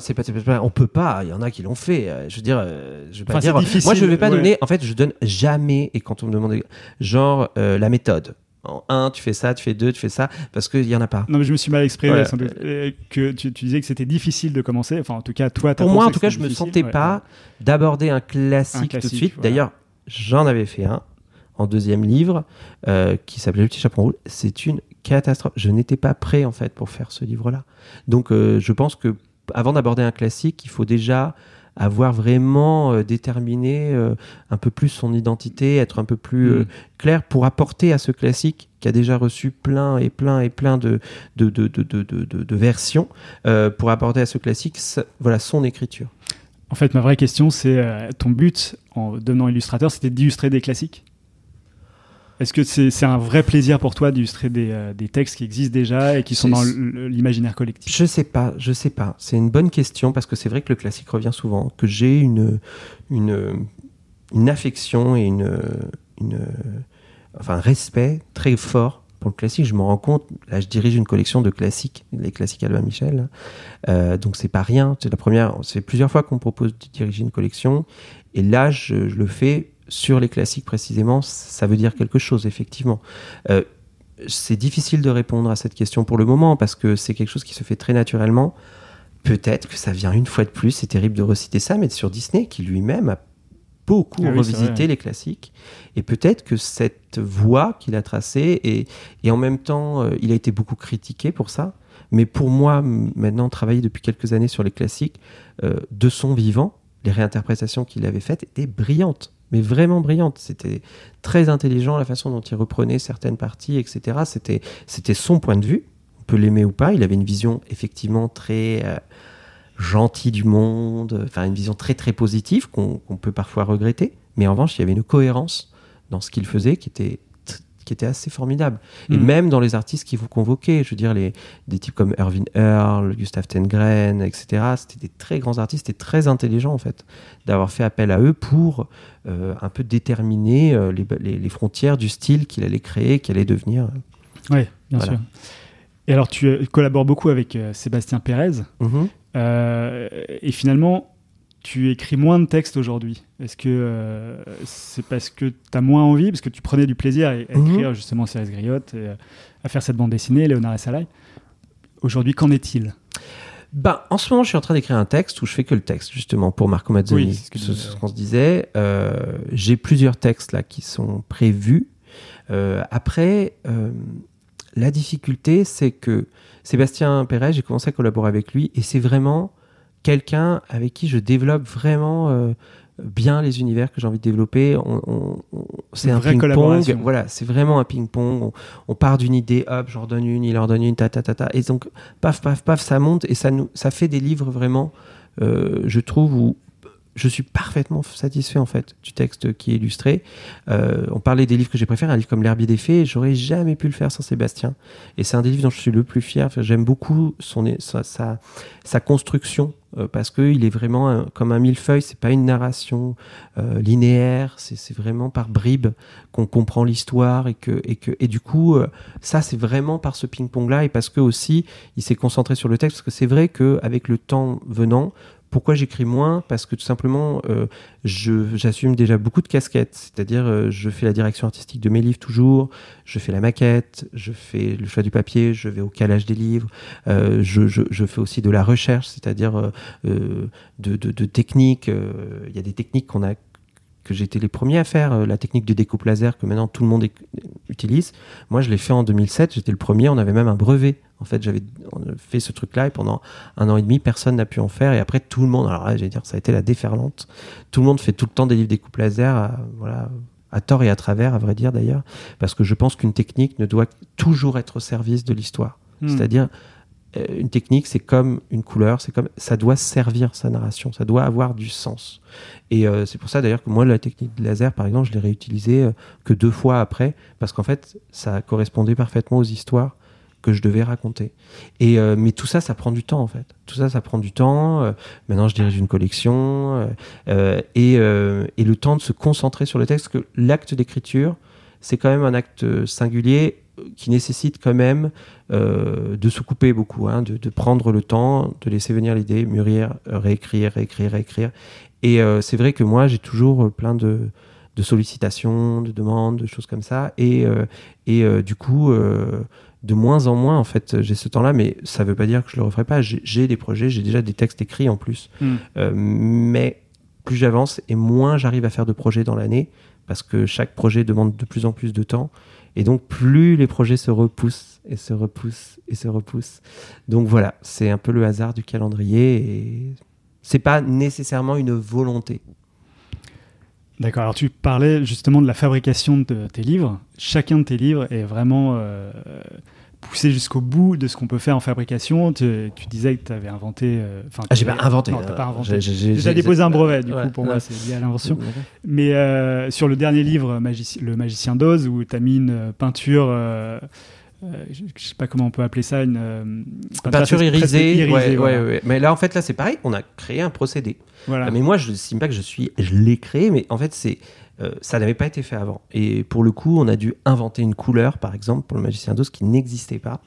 C'est pas, pas, on peut pas. Il y en a qui l'ont fait. Euh, je veux dire, euh, je vais pas dire. Moi, je vais pas donner. En fait, je donne jamais. Et quand on me demande, genre euh, la méthode. En un, tu fais ça, tu fais deux, tu fais ça, parce qu'il y en a pas. Non, mais je me suis mal exprimé. Que tu, tu, disais que c'était difficile de commencer. Enfin, en tout cas, toi, pour moi, en tout cas, je me sentais pas d'aborder un classique, tout de suite. D'ailleurs, j'en avais fait un en deuxième livre qui s'appelait Le Petit Chaperon Rouge. C'est une catastrophe. Je n'étais pas prêt en fait pour faire ce livre-là. Donc, je pense que avant d'aborder un classique, il faut déjà avoir vraiment euh, déterminé euh, un peu plus son identité, être un peu plus euh, mm. clair pour apporter à ce classique qui a déjà reçu plein et plein et plein de, de, de, de versions, pour apporter à ce classique voilà, son écriture. En fait, ma vraie question, c'est ton but en devenant illustrateur, c'était d'illustrer des classiques? Est-ce que c'est un vrai plaisir pour toi d'illustrer des, euh, des, textes qui existent déjà et qui sont dans l'imaginaire collectif? Je sais pas, je sais pas. C'est une bonne question parce que c'est vrai que le classique revient souvent, que j'ai une, une, une affection et une, une, enfin, un respect très fort pour le classique. Je me rends compte, là, je dirige une collection de classiques, les classiques Albin Michel. Euh, donc c'est pas rien. C'est la première, c'est plusieurs fois qu'on propose de diriger une collection. Et là, je, je le fais sur les classiques précisément, ça veut dire quelque chose, effectivement. Euh, c'est difficile de répondre à cette question pour le moment parce que c'est quelque chose qui se fait très naturellement. Peut-être que ça vient une fois de plus, c'est terrible de reciter ça, mais sur Disney qui lui-même a beaucoup ah revisité les classiques. Et peut-être que cette voie qu'il a tracée, et, et en même temps, euh, il a été beaucoup critiqué pour ça. Mais pour moi, maintenant, travailler depuis quelques années sur les classiques, euh, de son vivant, les réinterprétations qu'il avait faites étaient brillantes mais vraiment brillante. C'était très intelligent la façon dont il reprenait certaines parties, etc. C'était, c'était son point de vue. On peut l'aimer ou pas. Il avait une vision effectivement très euh, gentille du monde, enfin une vision très très positive qu'on, qu'on peut parfois regretter. Mais en revanche, il y avait une cohérence dans ce qu'il faisait qui était qui était assez formidable. Et Mm. même dans les artistes qui vous convoquaient, je veux dire, les, des types comme Irving Earl, Gustav Tengren, etc., c'était des très grands artistes et très intelligents, en fait, d'avoir fait appel à eux pour euh, un peu déterminer euh, les, les- les frontières du style qu'il allait créer, qu'il allait devenir. Oui, bien Voilà. sûr. Et alors, tu euh, collabores beaucoup avec euh, Sébastien Pérez. Mhm. Et finalement, tu écris moins de textes aujourd'hui. Est-ce que euh, c'est parce que tu as moins envie, parce que tu prenais du plaisir à, à Mhm. écrire justement Cyrus Griotte, et, euh, à faire cette bande dessinée, Léonard et Salai Aujourd'hui, qu'en est-il? Ben, en ce moment, je suis en train d'écrire un texte où je fais que le texte, justement, pour Marco Mazzoni. Oui, c'est ce qu'on se disait. Euh, J'ai plusieurs textes là qui sont prévus. Euh, après, euh, la difficulté, c'est que Sébastien Perret, j'ai commencé à collaborer avec lui et c'est vraiment quelqu'un avec qui je développe vraiment euh, bien les univers que j'ai envie de développer. On, on- on- c'est un ping-pong. Voilà, c'est vraiment un ping-pong. On, on part d'une idée, hop, j'en donne une, il en donne une, ta ta ta ta. Et donc, paf, paf, paf, ça monte et ça, nous, ça fait des livres vraiment, euh, je trouve, où je suis parfaitement satisfait en fait du texte qui est illustré. Euh, on parlait des livres que j'ai préférés, un livre comme L'herbier des fées, j'aurais jamais pu le faire sans Sébastien. Et c'est un des livres dont je suis le plus fier. J'aime beaucoup son, sa, sa, construction euh, parce qu'il est vraiment comme un millefeuille, c'est pas une narration euh, linéaire, c'est vraiment par bribes qu'on comprend l'histoire et que, et que et du coup ça c'est vraiment par ce ping-pong là et parce que aussi il s'est concentré sur le texte parce que c'est vrai que avec le temps venant pourquoi j'écris moins? Parce que tout simplement, euh, j'assume déjà beaucoup de casquettes. C'est-à-dire, euh, je fais la direction artistique de mes livres toujours, je fais la maquette, je fais le choix du papier, je vais au calage des livres, euh, je, fais aussi de la recherche, c'est-à-dire de, techniques. Il y a des techniques qu'on a que j'ai été les premiers à faire, euh, la technique de découpe laser que maintenant tout le monde utilise. Moi, je l'ai fait en 2007, j'étais le premier, on avait même un brevet. En fait, j'avais fait ce truc-là et pendant un an et demi, personne n'a pu en faire. Et après, tout le monde, alors là, je vais dire, ça a été la déferlante. Tout le monde fait tout le temps des livres découpe laser, à, voilà, à tort et à travers, à vrai dire d'ailleurs, parce que je pense qu'une technique ne doit toujours être au service de l'histoire. Hmm. C'est-à-dire, une technique, c'est comme une couleur, c'est comme ça doit servir sa narration, ça doit avoir du sens. Et euh, c'est pour ça d'ailleurs que moi, la technique de laser, par exemple, je l'ai réutilisée euh, que deux fois après, parce qu'en fait, ça correspondait parfaitement aux histoires que je devais raconter. Et euh, mais tout ça, ça prend du temps en fait. Tout ça, ça prend du temps. Euh, maintenant, je dirige une collection euh, euh, et, euh, et le temps de se concentrer sur le texte. Que l'acte d'écriture, c'est quand même un acte singulier euh, qui nécessite quand même euh, de se couper beaucoup, hein, de, de prendre le temps, de laisser venir l'idée, mûrir, réécrire, réécrire, réécrire. Et euh, c'est vrai que moi, j'ai toujours euh, plein de, de sollicitations, de demandes, de choses comme ça. Et, euh, et du coup, de moins en moins, en fait, j'ai ce temps-là, mais ça veut pas dire que je le referai pas. J'ai des projets, j'ai déjà des textes écrits en plus. Hmm. Mais plus j'avance et moins j'arrive à faire de projets dans l'année, parce que chaque projet demande de plus en plus de temps. Et donc, plus les projets se repoussent et se repoussent et se repoussent. Donc voilà, c'est un peu le hasard du calendrier et c'est pas nécessairement une volonté. D'accord. Alors, tu parlais justement de la fabrication de tes livres. Chacun de tes livres est vraiment euh, poussé jusqu'au bout de ce qu'on peut faire en fabrication. Tu, tu disais que tu avais inventé. euh, enfin, Ah, j'ai pas inventé. Non, t'as pas euh, inventé. j'ai- déposé un brevet, du Ouais, coup, pour ouais. moi, c'est lié à l'invention. Mais euh, sur le dernier livre, Magici- Le Magicien d'Oz, où tu as mis une peinture. euh, je sais pas comment on peut appeler ça, une Peinture presque irisée, voilà. Mais là, en fait, là, c'est pareil. On a créé un procédé. Voilà. Ah, Mais moi, je estime pas que je suis. Je l'ai créé, mais en fait, c'est. Euh, ça n'avait pas été fait avant. Et pour le coup, on a dû inventer une couleur, par exemple, pour le magicien d'os qui n'existait pas.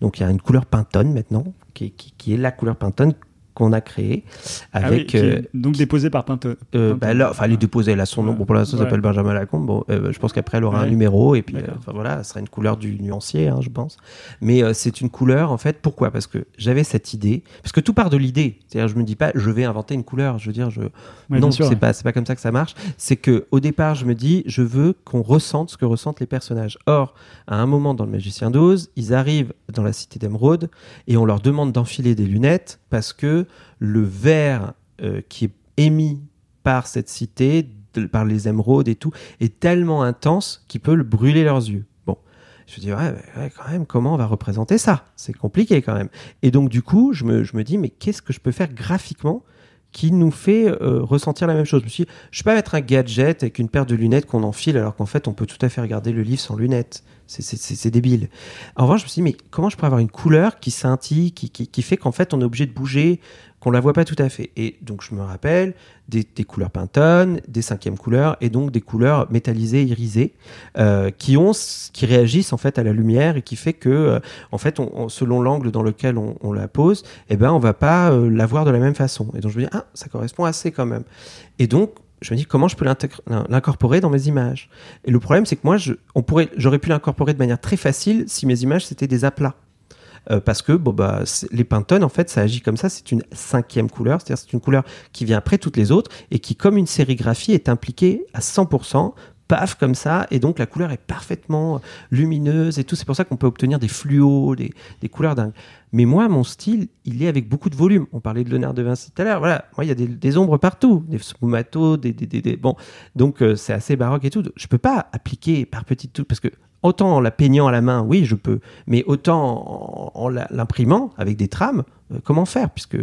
Donc, il y a une couleur Pantone maintenant, qui est, la couleur Pantone qu'on a créée Ah oui, avec. euh, donc déposé par Pintone. euh, bah là, enfin, elle est déposée, elle a son nom. Bon, pour l'instant, ça s'appelle Benjamin Lacombe. Bon, euh, je pense qu'après, elle aura un numéro, et puis, voilà, elle sera une couleur du nuancier, hein, je pense. Mais c'est une couleur, en fait, pourquoi? Parce que j'avais cette idée, parce que tout part de l'idée. C'est-à-dire, je me dis pas, je vais inventer une couleur. Je veux dire, je, Ouais, non, c'est pas, c'est pas comme ça que ça marche. C'est que au départ, je me dis, je veux qu'on ressente ce que ressentent les personnages. Or, à un moment dans le Magicien d'Oz, ils arrivent dans la cité d'Emeraude et on leur demande d'enfiler des lunettes parce que le verre euh, qui est émis par cette cité par les émeraudes et tout, est tellement intense qu'il peut le brûler leurs yeux. Bon, je me dis, ouais, quand même, comment on va représenter ça? C'est compliqué quand même. Et donc, du coup, je me, je me dis, mais qu'est-ce que je peux faire graphiquement qui nous fait euh, ressentir la même chose? Je me suis dit, je peux pas mettre un gadget avec une paire de lunettes qu'on enfile alors qu'en fait on peut tout à fait regarder le livre sans lunettes. C'est débile. En revanche, je me suis dit, mais comment je pourrais avoir une couleur qui scintille, qui, qui, qui fait qu'en fait on est obligé de bouger, qu'on la voit pas tout à fait. Et donc je me rappelle des, des couleurs Pantone, des cinquièmes couleurs et donc des couleurs métallisées, irisées, euh, qui ont, qui réagissent en fait à la lumière et qui fait que, euh, en fait, on, on, selon l'angle dans lequel on, on, la pose, eh ben on va pas euh, la voir de la même façon. Et donc je me dis ah ça correspond assez quand même. Et donc je me dis comment je peux l'incorporer dans mes images? Et le problème, c'est que moi, j'aurais pu l'incorporer de manière très facile si mes images c'était des aplats. Euh, parce que bon, bah, les Pantone, en fait, ça agit comme ça. C'est une cinquième couleur, c'est-à-dire c'est une couleur qui vient après toutes les autres et qui, comme une sérigraphie, est impliquée à 100% paf comme ça et donc la couleur est parfaitement lumineuse et tout. C'est pour ça qu'on peut obtenir des fluos des, couleurs dingues. Mais moi mon style il est avec beaucoup de volume. On parlait de Léonard de Vinci tout à l'heure. Voilà. Moi il y a des, ombres partout. Des sfumato des, des, des, bon. Donc euh, c'est assez baroque et tout. Je peux pas appliquer par petites touches parce que autant en la peignant à la main oui je peux mais autant en, en l'imprimant avec des trames euh, comment faire puisque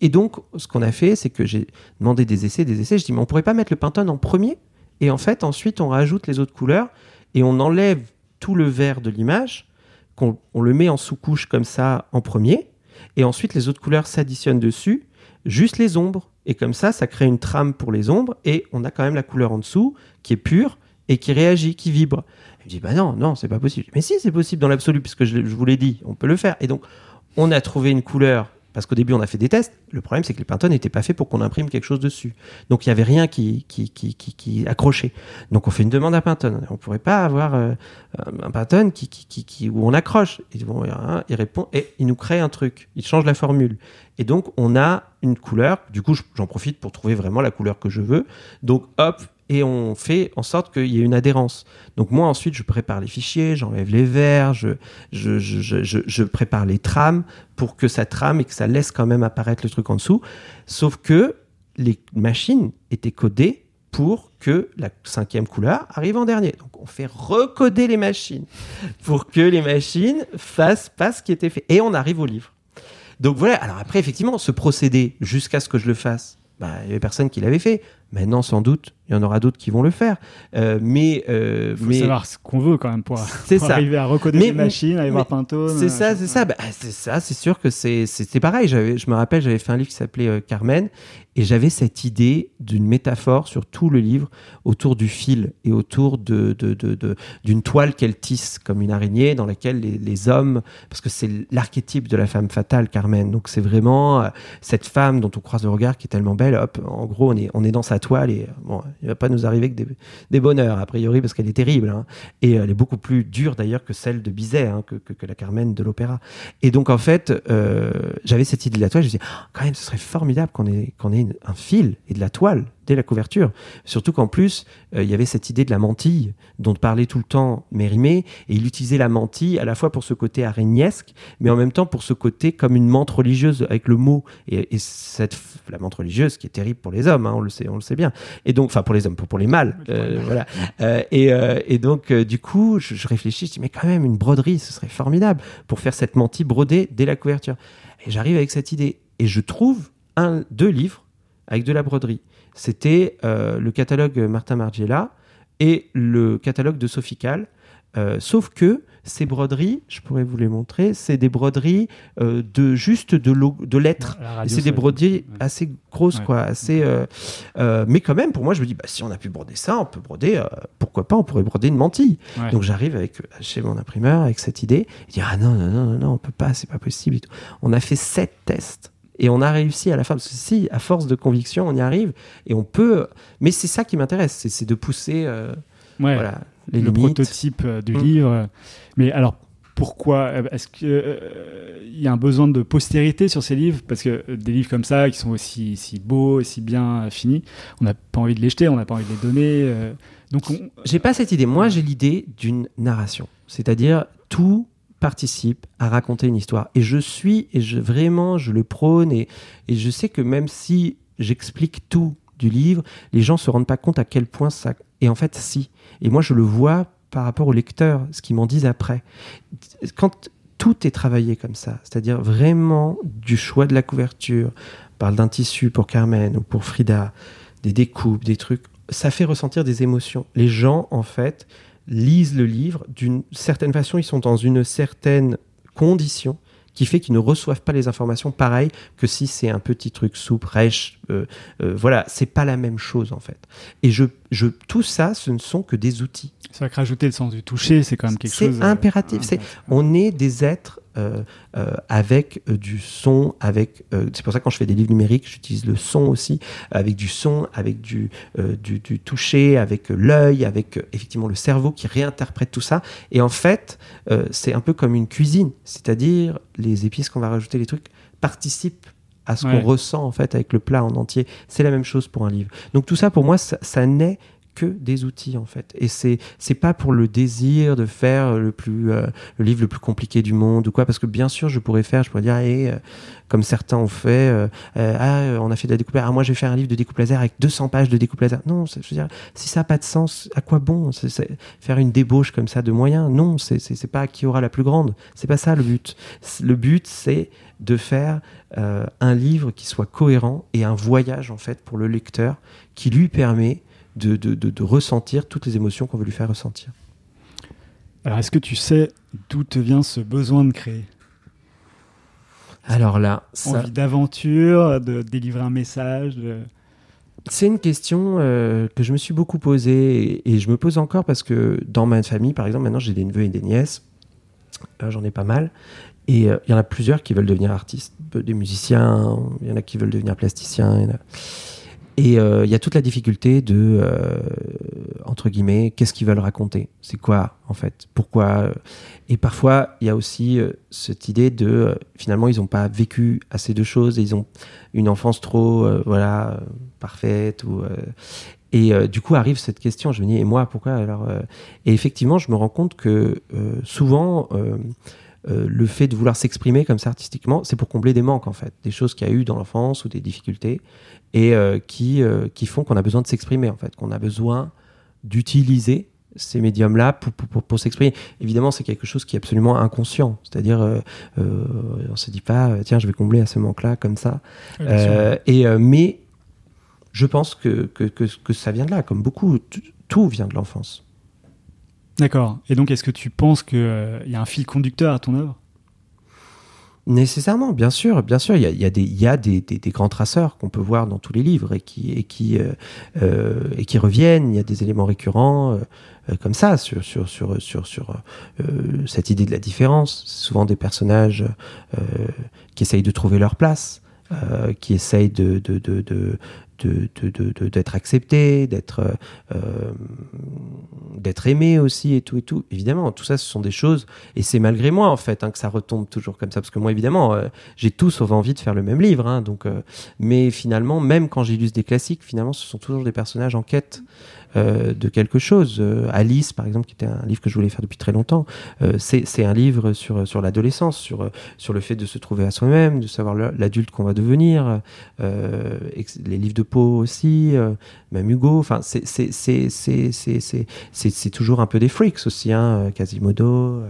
et donc ce qu'on a fait c'est que j'ai demandé des essais des essais. Je dis mais on pourrait pas mettre le Pantone en premier? Et en fait, ensuite, on rajoute les autres couleurs et on enlève tout le vert de l'image, qu'on on le met en sous-couche comme ça en premier, et ensuite les autres couleurs s'additionnent dessus, juste les ombres. Et comme ça, ça crée une trame pour les ombres, et on a quand même la couleur en dessous qui est pure et qui réagit, qui vibre. Il me dit, bah non, non, c'est pas possible. Mais si, c'est possible dans l'absolu, puisque je, je vous l'ai dit, on peut le faire. Et donc, on a trouvé une couleur parce qu'au début, on a fait des tests. Le problème, c'est que les Pantone n'étaient pas faits pour qu'on imprime quelque chose dessus. Donc, il n'y avait rien qui, qui, qui, qui, accrochait. Donc, on fait une demande à Pantone. On ne pourrait pas avoir euh, un qui, qui, qui, qui, où on accroche. Et bon, il répond et il nous crée un truc. Il change la formule. Et donc, on a une couleur. Du coup, j'en profite pour trouver vraiment la couleur que je veux. Donc, hop, et on fait en sorte qu'il y ait une adhérence. Donc moi ensuite je prépare les fichiers, j'enlève les verres, je, prépare les trames pour que ça trame et que ça laisse quand même apparaître le truc en dessous. Sauf que les machines étaient codées pour que la cinquième couleur arrive en dernier. Donc on fait recoder les machines pour que les machines fassent pas ce qui était fait. Et on arrive au livre. Donc voilà, alors après effectivement, ce procédé jusqu'à ce que je le fasse, bah, il y avait personne qui l'avait fait. Maintenant, sans doute, il y en aura d'autres qui vont le faire. Euh, mais euh, faut mais savoir ce qu'on veut quand même pour, c'est pour ça. arriver à recoder les machines, aller voir Pantone. C'est ça, euh, c'est ça. Bah, c'est ça, c'est sûr que c'est pareil. Je me rappelle, j'avais fait un livre qui s'appelait euh, Carmen et j'avais cette idée d'une métaphore sur tout le livre autour du fil et autour de de- de- de- d'une toile qu'elle tisse comme une araignée dans laquelle les, les hommes, parce que c'est l'archétype de la femme fatale, Carmen. Donc c'est vraiment cette femme dont on croise le regard qui est tellement belle. Hop, en gros, on est on est dans sa toile et euh, bon, il va pas nous arriver que des, bonheurs a priori parce qu'elle est terrible hein. et elle est beaucoup plus dure d'ailleurs que celle de Bizet, hein, que, que, la Carmen de l'opéra. Et donc en fait, euh, j'avais cette idée de la toile. Je me disais, Ah, quand même, ce serait formidable qu'on ait qu'on ait un fil et de la toile dès la couverture. Surtout qu'en plus, euh, il y avait cette idée de la mantille dont parlait tout le temps Mérimée, et il utilisait la mantille à la fois pour ce côté araignesque, mais en même temps pour ce côté comme une menthe religieuse avec le mot. Et, et cette la menthe religieuse qui est terrible pour les hommes, hein, on le sait, on le sait bien. Et donc, enfin pour les hommes, pour, pour les mâles, euh, voilà. Euh, et, et donc du coup, je, je réfléchis, je dis mais quand même une broderie, ce serait formidable pour faire cette mantille brodée dès la couverture. Et j'arrive avec cette idée, et je trouve un, deux livres avec de la broderie. C'était euh, le catalogue Martin Margiela et le catalogue de Sophical. Euh, sauf que ces broderies, je pourrais vous les montrer, c'est des broderies euh, de juste de, lo- de lettres. c'est des broderies ouais. assez grosses, Ouais. quoi, assez. euh, mais quand même, pour moi, je me dis, bah, si on a pu broder ça, on peut broder. pourquoi pas On pourrait broder une mantille. Ouais. Donc j'arrive avec chez mon imprimeur avec cette idée. Il dit ah non non non non non, on peut pas, c'est pas possible. On a fait sept tests et on a réussi à la fin. Parce que si, à force de conviction, on y arrive et on peut. Mais c'est ça qui m'intéresse, c'est- de pousser. euh, Ouais. voilà les le limites. prototype euh, du Mm. livre. Mais alors, pourquoi euh, Est-ce qu'il y a un besoin de postérité sur ces livres? Parce que euh, des livres comme ça, qui sont aussi, si beaux, si bien euh, finis, on n'a pas envie de les jeter, on n'a pas envie de les donner. euh, donc, on- J'ai pas cette idée. Moi, j'ai l'idée d'une narration. C'est-à-dire, tout participe à raconter une histoire. Et je suis, et je, vraiment, je le prône, et, et je sais que même si j'explique tout du livre, les gens se rendent pas compte à quel point ça. Et en fait, si. Et moi, je le vois par rapport aux lecteurs, ce qu'ils m'en disent après. Quand tout est travaillé comme ça, c'est-à-dire vraiment du choix de la couverture, parle d'un tissu pour Carmen ou pour Frida, des découpes, des trucs, ça fait ressentir des émotions. Les gens, en fait, lisent le livre d'une certaine façon, ils sont dans une certaine condition qui fait qu'ils ne reçoivent pas les informations pareil que si c'est un petit truc soupe, rêche. Euh, euh, voilà, c'est pas la même chose en fait. Et je, je, tout ça, ce ne sont que des outils. C'est vrai que rajouter le sens du toucher, c'est quand même quelque chose. C'est impératif. c'est, on est des êtres euh, euh, avec euh, du son, avec. c'est pour ça que quand je fais des livres numériques, j'utilise le son aussi, avec du son, avec du, du, du, toucher, avec l'œil, avec effectivement le cerveau qui réinterprète tout ça. Et en fait, c'est un peu comme une cuisine, c'est-à-dire les épices qu'on va rajouter, les trucs participent à ce qu'on ressent en fait avec le plat en entier. C'est la même chose pour un livre. Donc tout ça, pour moi, ça, ça naît que des outils en fait. Et c'est c'est pas pour le désir de faire le plus euh, le livre le plus compliqué du monde ou quoi parce que bien sûr je pourrais faire je pourrais dire eh, euh, comme certains ont fait euh, ah on a fait de la découpe ah moi je vais faire un livre de découpe laser avec 200 pages de découpe laser. Non, je veux dire si ça a pas de sens à quoi bon? Faire une débauche comme ça de moyens? Non, c'est c'est pas qui aura la plus grande. C'est pas ça le but. Le but c'est de faire un livre qui soit cohérent et un voyage en fait pour le lecteur qui lui permet de, de, de, ressentir toutes les émotions qu'on veut lui faire ressentir. Alors, est-ce que tu sais d'où te vient ce besoin de créer? Alors là, ça... envie d'aventure, de délivrer un message. C'est une question euh, que je me suis beaucoup posée et, je me pose encore parce que dans ma famille, par exemple, maintenant j'ai des neveux et des nièces, euh, j'en ai pas mal, et euh, il y en a plusieurs qui veulent devenir artistes, des musiciens, il y en a qui veulent devenir plasticiens. Et euh, il y a toute la difficulté de, euh, entre guillemets, qu'est-ce qu'ils veulent raconter? C'est quoi, en fait? Pourquoi? Et parfois, il y a aussi euh, cette idée de, finalement, ils n'ont pas vécu assez de choses, et ils ont une enfance trop, voilà, parfaite. Ou, et du coup, arrive cette question, je me dis, et moi, pourquoi? Alors Et effectivement, je me rends compte que souvent... le fait de vouloir s'exprimer comme ça artistiquement, c'est pour combler des manques en fait, des choses qu'il y a eu dans l'enfance ou des difficultés et euh, qui, euh, qui font qu'on a besoin de s'exprimer, en fait, qu'on a besoin d'utiliser ces médiums-là pour, pour, pour, s'exprimer. Évidemment, c'est quelque chose qui est absolument inconscient. C'est-à-dire, euh, euh on se dit pas, tiens, je vais combler à ce manque-là comme ça. et, mais je pense que, que, que, que, ça vient de là, comme beaucoup. Tout vient de l'enfance. D'accord. Et donc, est-ce que tu penses qu'il y a un fil conducteur à ton œuvre? Nécessairement, bien sûr, bien sûr, il y a, y a, des, y a des, des, grands traceurs qu'on peut voir dans tous les livres et qui, et qui, euh, euh et qui reviennent. Il y a des éléments récurrents euh comme ça sur, sur, sur, sur, sur euh, cette idée de la différence. Souvent des personnages qui essayent de trouver leur place, qui essayent de, de, de, de d'être accepté, d'être euh, d'être aimé aussi et tout et tout. Évidemment, tout ça, ce sont des choses et c'est malgré moi en fait hein, que ça retombe toujours comme ça parce que moi évidemment, euh, j'ai tout sauf envie de faire le même livre. Hein, donc, euh, mais finalement, même quand j'illustre des classiques, finalement, ce sont toujours des personnages en quête. Euh, de quelque chose. Euh, Alice, par exemple, qui était un livre que je voulais faire depuis très longtemps, euh, c'est un livre sur, sur l'adolescence, sur, sur le fait de se trouver à soi-même, de savoir l'adulte qu'on va devenir, les livres de Poe aussi, même Hugo, enfin, c'est toujours un peu des freaks aussi, hein, Quasimodo,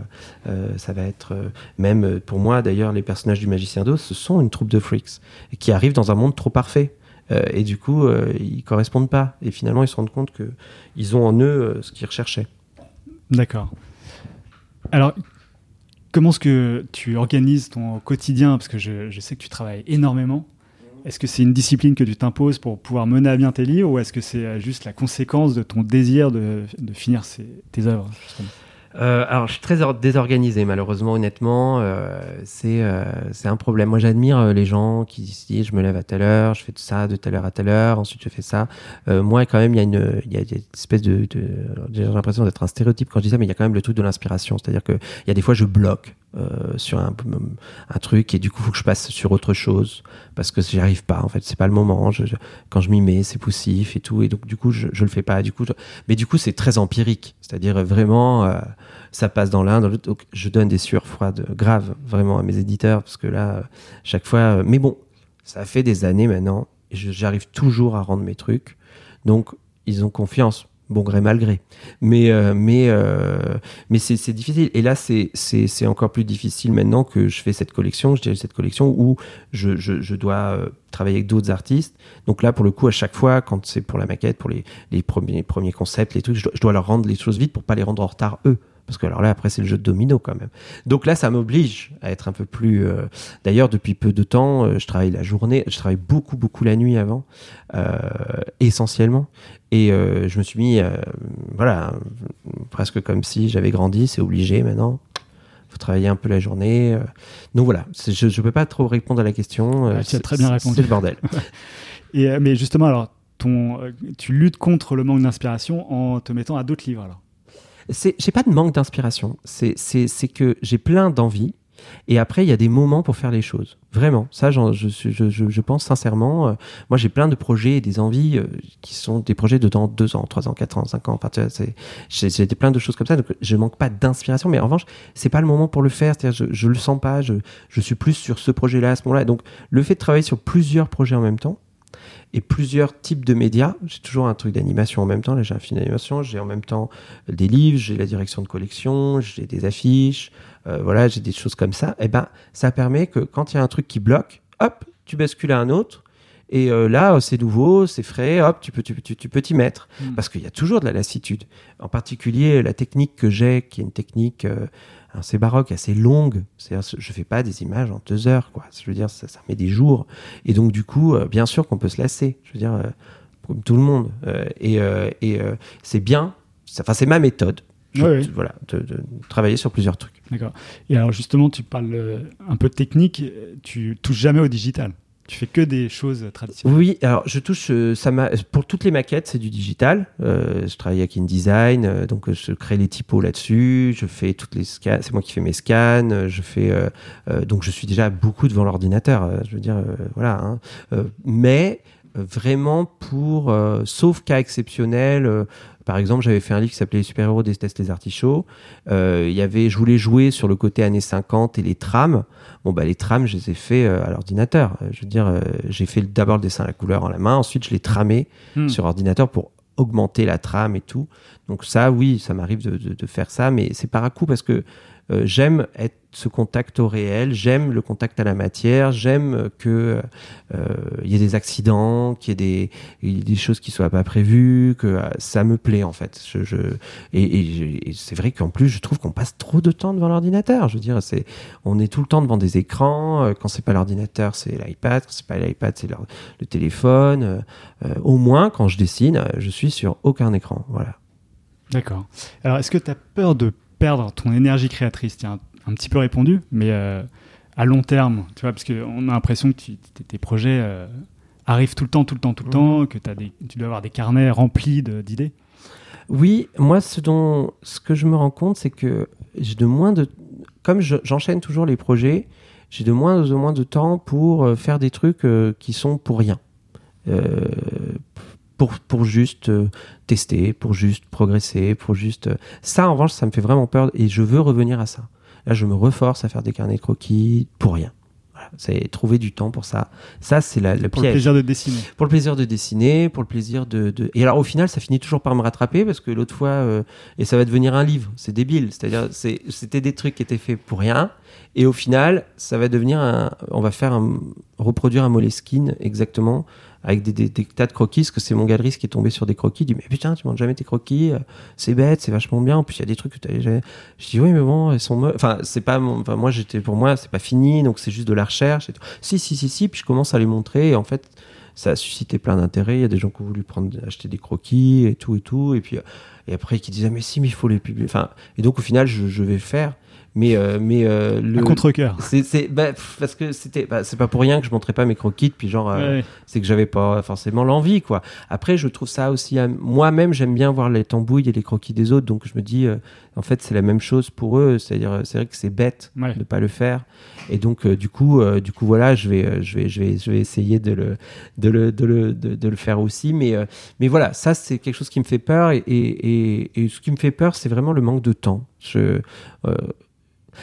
ça va être, même pour moi d'ailleurs, les personnages du Magicien d'Oz, ce sont une troupe de freaks, qui arrivent dans un monde trop parfait. Euh, et du coup, euh, ils correspondent pas. Et finalement, ils se rendent compte qu'ils ont en eux euh, ce qu'ils recherchaient. D'accord. Alors, comment est-ce que tu organises ton quotidien? Parce que je, sais que tu travailles énormément. Est-ce que c'est une discipline que tu t'imposes pour pouvoir mener à bien tes livres? Ou est-ce que c'est juste la conséquence de ton désir de, finir ces, tes œuvres euh, alors, je suis très désorganisé, malheureusement, honnêtement. Euh, c'est euh, un problème. Moi, j'admire euh, les gens qui disent je me lève à telle heure, je fais tout ça de telle heure à telle heure, ensuite je fais ça. Euh, moi, quand même, il y a une, il y a une espèce de, de j'ai l'impression d'être un stéréotype quand je dis ça, mais il y a quand même le truc de l'inspiration. C'est-à-dire que il y a des fois, je bloque. Euh, sur un, un, truc et du coup faut que je passe sur autre chose parce que j'y arrive pas en fait c'est pas le moment je, quand je m'y mets c'est poussif et tout et donc du coup je, je le fais pas du coup mais du coup c'est très empirique c'est-à-dire vraiment ça passe dans l'un dans l'autre je donne des sueurs froides graves vraiment à mes éditeurs parce que là chaque fois mais bon ça fait des années maintenant je- j'arrive toujours à rendre mes trucs. Donc, ils ont confiance, bon gré mal gré. Mais, euh, mais, euh, mais c'est difficile. Et là, c'est- encore plus difficile maintenant que je fais cette collection. Je dirais cette collection où je, je, dois euh, travailler avec d'autres artistes. Donc là, pour le coup, à chaque fois, quand c'est pour la maquette, pour les, les premiers, premiers concepts, les trucs, je dois, je dois leur rendre les choses vite pour pas les rendre en retard eux. Parce que alors là, après, c'est le jeu de domino quand même. Donc là, ça m'oblige à être un peu plus. euh, D'ailleurs, depuis peu de temps, euh, je travaille la journée. Je travaille beaucoup, beaucoup la nuit avant, euh, essentiellement. Et je me suis mis, voilà, presque comme si j'avais grandi. C'est obligé maintenant. faut travailler un peu la journée. Donc voilà, je ne peux pas trop répondre à la question. Ouais, tu as c'est- très bien répondu. C'est le bordel. Et, mais justement, alors, ton, tu luttes contre le manque d'inspiration en te mettant à d'autres livres. Alors. C'est, j'ai pas de manque d'inspiration. C'est, c'est, c'est que j'ai plein d'envie. Et après, il y a des moments pour faire les choses. Vraiment. Ça, je, je, je, je pense sincèrement. euh, moi, j'ai plein de projets et des envies euh, qui sont des projets de dans deux ans, trois ans, quatre ans, cinq ans. Enfin, c'est, j'ai, j'ai plein de choses comme ça. Donc, je manque pas d'inspiration. Mais en revanche, c'est pas le moment pour le faire. C'est-à-dire, je, je le sens pas. Je, je suis plus sur ce projet-là à ce moment-là. Donc, le fait de travailler sur plusieurs projets en même temps, et plusieurs types de médias. J'ai toujours un truc d'animation en même temps. Là, j'ai un film d'animation. J'ai en même temps des livres, j'ai la direction de collection, j'ai des affiches, euh, voilà, j'ai des choses comme ça. Et ben, ça permet que quand il y a un truc qui bloque, hop, tu bascules à un autre. Et euh, là, c'est nouveau, c'est frais, hop, tu peux, tu, tu- tu peux t'y mettre. Mm. Parce qu'il y a toujours de la lassitude. En particulier, la technique que j'ai, qui est une technique euh, assez baroque, assez longue. C'est-à-dire, je fais pas des images en deux heures, quoi. Je veux dire, ça, ça met des jours. Et donc, du coup, euh, bien sûr qu'on peut se lasser. Je veux dire, euh, comme tout le monde. Euh, et et c'est bien. Enfin, c'est ma méthode. Je- Ouais, ouais. Voilà, de, de travailler sur plusieurs trucs. D'accord. Et alors, justement, tu parles un peu de technique. Tu touches jamais au digital. Tu fais que des choses traditionnelles. Oui, alors je touche, euh, pour toutes les maquettes, c'est du digital. Euh, je travaille avec InDesign, euh, donc euh, je crée les typos là-dessus, je fais toutes les scans, c'est moi qui fais mes scans, je fais, donc je suis déjà beaucoup devant l'ordinateur, je veux dire, voilà. hein. Mais vraiment pour, sauf cas exceptionnel. Par exemple, j'avais fait un livre qui s'appelait Les super-héros détestent les artichauts. Euh, il y avait, je voulais jouer sur le côté années 50 et les trames. Bon, bah, les trames, je les ai fait euh, à l'ordinateur. Euh, Je veux dire, euh, j'ai fait d'abord le dessin à la couleur en la main, ensuite je l'ai tramé Hmm. sur ordinateur pour augmenter la trame et tout. Donc ça, oui, ça m'arrive de, de- de faire ça, mais c'est par à coup parce que euh, j'aime être ce contact au réel, j'aime le contact à la matière, j'aime que euh, il y ait des accidents, qu'il y ait des, choses qui soient pas prévues, que euh, ça me plaît en fait. Et, c'est vrai qu'en plus, je trouve qu'on passe trop de temps devant l'ordinateur. Je veux dire, c'est, on est tout le temps devant des écrans. Quand c'est pas l'ordinateur, c'est l'iPad. Quand c'est pas l'iPad, c'est le, téléphone. Au moins, quand je dessine, je suis sur aucun écran. Voilà. D'accord. Alors, est-ce que tu as peur de perdre ton énergie créatrice Tu un, un petit peu répondu, mais euh, à long terme, tu vois, parce qu'on a l'impression que tu- tes projets euh, arrivent tout le temps, tout le temps, tout le Mhm. temps, que as des, tu dois avoir des carnets remplis d'idées. Oui, moi, ce dont, ce que je me rends compte, c'est que j'ai de moins de, comme je- j'enchaîne toujours les projets, j'ai de moins en moins de temps pour euh, faire des trucs euh, qui sont pour rien. Euh, pour, pour juste euh, tester, pour juste progresser, pour juste. euh, Ça, en revanche, ça me fait vraiment peur et je veux revenir à ça. Là, je me reforce à faire des carnets de croquis pour rien. Voilà, c'est trouver du temps pour ça. Ça, c'est la- le Pour le plaisir de dessiner. Pour le plaisir de dessiner, pour le plaisir de, de- Et alors au final, ça finit toujours par me rattraper parce que l'autre fois, euh, et ça va devenir un livre, c'est débile. C'est-à-dire, c'est- c'était des trucs qui étaient faits pour rien, et au final, ça va devenir un. On va faire un, reproduire un Moleskine exactement avec des, des- tas de croquis, parce que c'est mon galeriste qui est tombé sur des croquis. Il dit mais putain, tu manges jamais tes croquis, euh, c'est bête, c'est vachement bien. En plus, il y a des trucs que tu jamais. Je dis oui, mais bon, ils sont. Enfin, c'est pas. Mon... Enfin, moi, j'étais pour moi, c'est pas fini, donc c'est juste de la recherche. Et tout. Si, si, si, si. Puis je commence à les montrer, et en fait ça a suscité plein d'intérêt. Il y a des gens qui ont voulu prendre, acheter des croquis et tout et tout. Et puis, euh, et après, qui disaient, mais si, mais il faut les publier. Enfin, et donc, au final, je, je vais faire. Mais, euh, mais euh, le. À contre-cœur. C'est, bah, parce que c'était, bah, c'est pas pour rien que je montrais pas mes croquis puis genre, euh, Ouais. c'est que j'avais pas forcément l'envie, quoi. Après, je trouve ça aussi, moi-même, j'aime bien voir les tambouilles et les croquis des autres, donc je me dis, en fait, c'est la même chose pour eux. C'est-à-dire, c'est vrai que c'est bête Ouais. de pas le faire. Et donc, du coup, du coup, voilà, je vais, je vais, je vais, je vais essayer de le, de le, de le, de, de le faire aussi. Mais, mais voilà, ça, c'est quelque chose qui me fait peur. Et, et, et, et ce qui me fait peur, c'est vraiment le manque de temps. Je, euh,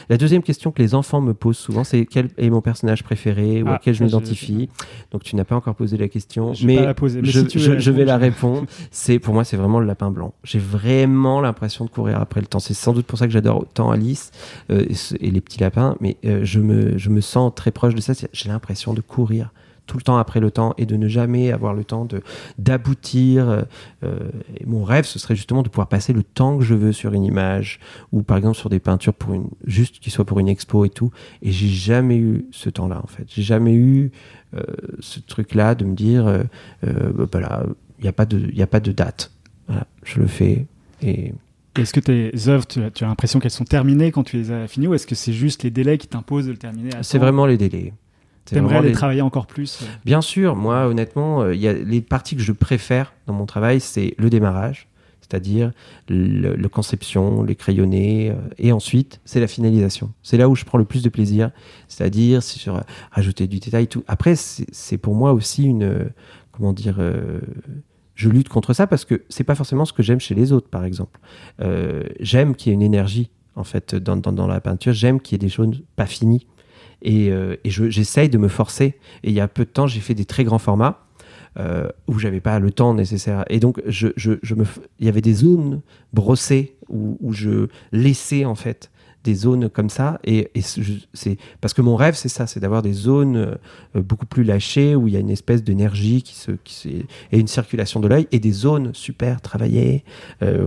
La deuxième question que les enfants me posent souvent, c'est quel est mon personnage préféré ou Ah, auquel je m'identifie. Donc tu n'as pas encore posé la question, Je mais, pas la poser, mais je, si vais la répondre. C'est pour moi, c'est vraiment le lapin blanc. J'ai vraiment l'impression de courir après le temps. C'est sans doute pour ça que j'adore autant Alice euh, et, les petits lapins, mais euh, je me je me sens très proche de ça. J'ai l'impression de courir tout le temps après le temps et de ne jamais avoir le temps de d'aboutir. euh, euh, mon rêve, ce serait justement de pouvoir passer le temps que je veux sur une image ou par exemple sur des peintures pour une juste qui soit pour une expo et tout. Et j'ai jamais eu ce temps-là en fait. J'ai jamais eu euh, ce truc-là de me dire euh, euh, bah, voilà, il n'y a pas de il y a pas de date. Voilà, je le fais et Est-ce que tes œuvres, tu as, l'impression qu'elles sont terminées quand tu les as finies ou est-ce que c'est juste les délais qui t'imposent de le terminer c'est vraiment les délais. T'aimerais vraiment les travailler encore plus euh, Bien sûr, moi honnêtement, euh, il y a les parties que je préfère dans mon travail, c'est le démarrage, c'est-à-dire le, le conception, les crayonnés, euh, et ensuite c'est la finalisation. C'est là où je prends le plus de plaisir, c'est-à-dire c'est sur euh, rajouter du détail, tout. Après, c'est pour moi aussi une, euh, comment dire, je lutte contre ça parce que c'est pas forcément ce que j'aime chez les autres, par exemple. J'aime qu'il y ait une énergie en fait dans, dans, dans la peinture, j'aime qu'il y ait des choses pas finies. Et, euh, et je- j'essaye de me forcer. Et il y a peu de temps, j'ai fait des très grands formats euh, où j'avais pas le temps nécessaire. Et donc, je, je, je me, f- il y avait des zones brossées où, où je laissais en fait des zones comme ça. Et, et c'est- parce que mon rêve, c'est ça, c'est d'avoir des zones euh, beaucoup plus lâchées où il y a une espèce d'énergie qui se, qui se, et une circulation de l'œil et des zones super travaillées euh,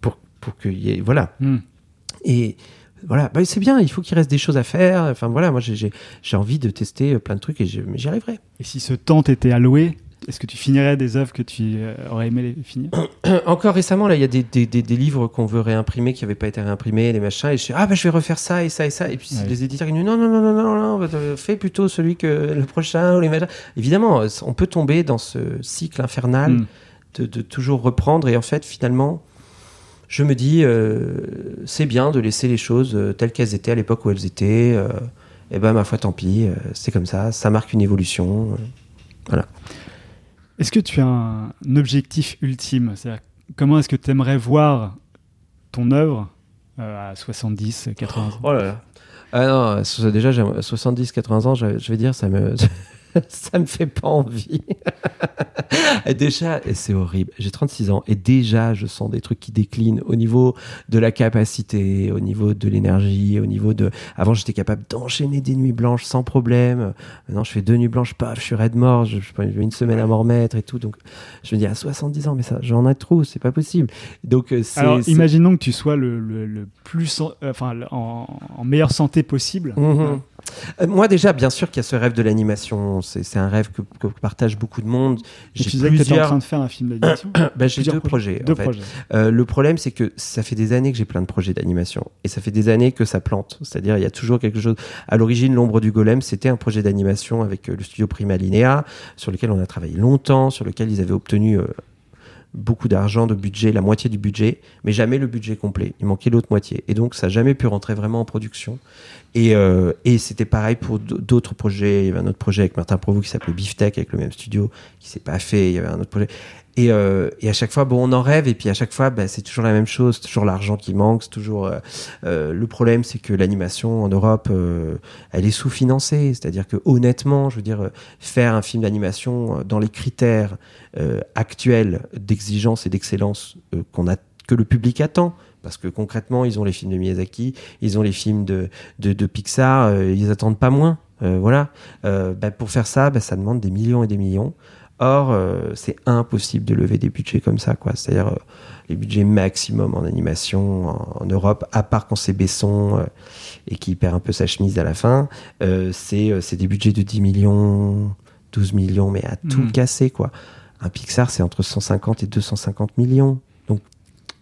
pour pour qu'il y ait voilà hmm. et voilà, bah, c'est bien, il faut qu'il reste des choses à faire. Enfin voilà, moi j'ai- envie de tester euh, plein de trucs et j'y arriverai. Et si ce temps t'était alloué, est-ce que tu finirais des œuvres que tu euh, aurais aimé les finir? Encore récemment, là, il y a des, des, des- des livres qu'on veut réimprimer qui n'avaient pas été réimprimés, des machins, et je dis, ah bah je vais refaire ça et ça et ça. Et puis Ouais. les éditeurs qui disent, non, non, non, non, non, non, euh, fais plutôt celui que le prochain ou les machins. Évidemment, on peut tomber dans ce cycle infernal Hmm. de, de toujours reprendre, et en fait, finalement, je me dis, euh, c'est bien de laisser les choses euh, telles qu'elles étaient à l'époque où elles étaient. euh, et ben, ma foi, tant pis, euh, c'est comme ça, ça marque une évolution. euh. Est-ce que tu as un, objectif ultime? C'est-à-dire, comment est-ce que tu aimerais voir ton œuvre euh, à 70, 80 ans? Oh là là. Ah non, déjà, j'ai 70, 80 ans, je, je vais dire, ça me, ça me fait pas envie. Et déjà, et c'est horrible. J'ai 36 ans et déjà, je sens des trucs qui déclinent au niveau de la capacité, au niveau de l'énergie, au niveau de. Avant, j'étais capable d'enchaîner des nuits blanches sans problème. Maintenant, je fais deux nuits blanches, paf, je suis raide mort. Je, je prends une semaine à m'en remettre et tout. Donc, je me dis à 70 ans, mais ça, j'en ai trop, c'est pas possible. Donc, euh. Alors, imaginons que tu sois le, le- le plus, en, euh, enfin, le- en, en meilleure santé possible. Euh, Moi déjà, bien sûr qu'il y a ce rêve de l'animation. C'est un rêve que, que partagent beaucoup de monde. J'ai tu disais que tu en plusieurs. train de faire un film d'animation. Bah, j'ai plusieurs deux projets. Deux en fait. projets. Euh, le problème, c'est que ça fait des années que j'ai plein de projets d'animation. Et ça fait des années que ça plante. C'est-à-dire, il y a toujours quelque chose. À l'origine, L'ombre du golem, c'était un projet d'animation avec euh, le studio Prima Linea, sur lequel on a travaillé longtemps, sur lequel ils avaient obtenu euh, beaucoup d'argent, de budget, la moitié du budget, mais jamais le budget complet. Il manquait l'autre moitié. Et donc, ça n'a jamais pu rentrer vraiment en production. Et, euh, et c'était pareil pour d'autres projets. Il y avait un autre projet avec Martin Provost qui s'appelait Beeftek, avec le même studio, qui s'est pas fait. Il y avait un autre projet. Et, euh, et à chaque fois, bon, on en rêve, et puis à chaque fois, bah, c'est toujours la même chose, toujours l'argent qui manque, c'est toujours. euh, euh, le problème, c'est que l'animation en Europe, euh, elle est sous-financée. C'est-à-dire que honnêtement, je veux dire, euh, faire un film d'animation euh, dans les critères actuels d'exigence et d'excellence qu'on a, que le public attend. Parce que concrètement, ils ont les films de Miyazaki, ils ont les films de, de, de Pixar, ils attendent pas moins. Voilà. Bah, pour faire ça, bah, ça demande des millions et des millions. Or, euh, c'est impossible de lever des budgets comme ça, quoi. C'est-à-dire euh, les budgets maximum en animation en, en Europe, à part quand c'est Besson euh, et qui perd un peu sa chemise à la fin, euh, c'est euh, c'est des budgets de 10 millions, 12 millions, mais à tout Mhm. casser, quoi. Un Pixar, c'est entre 150 et 250 millions.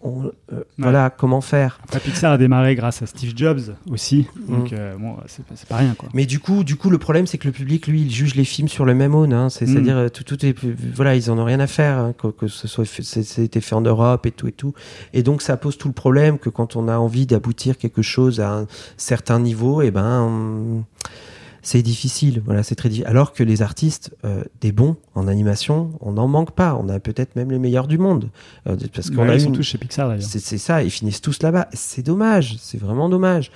On- euh, voilà, comment faire Après, Pixar a démarré grâce à Steve Jobs aussi. Mhm. Donc, euh, bon, c'est pas, rien, quoi. Mais du coup, du coup, le problème, c'est que le public, lui, il juge les films sur le même aune. Hein. Mm. à dire tout, tout est, voilà, ils en ont rien à faire hein, que, que ce soit, c'était fait en Europe et tout et tout. Et donc, ça pose tout le problème que quand on a envie d'aboutir quelque chose à un certain niveau, et ben, on- c'est difficile. Voilà, c'est très difficile. Alors que les artistes, euh, des bons en animation, on n'en manque pas. On a peut-être même les meilleurs du monde, Euh, parce qu'on Ouais, a ils sont une- tous chez Pixar, d'ailleurs. c'est ça, ils finissent tous là-bas. C'est dommage, c'est vraiment dommage.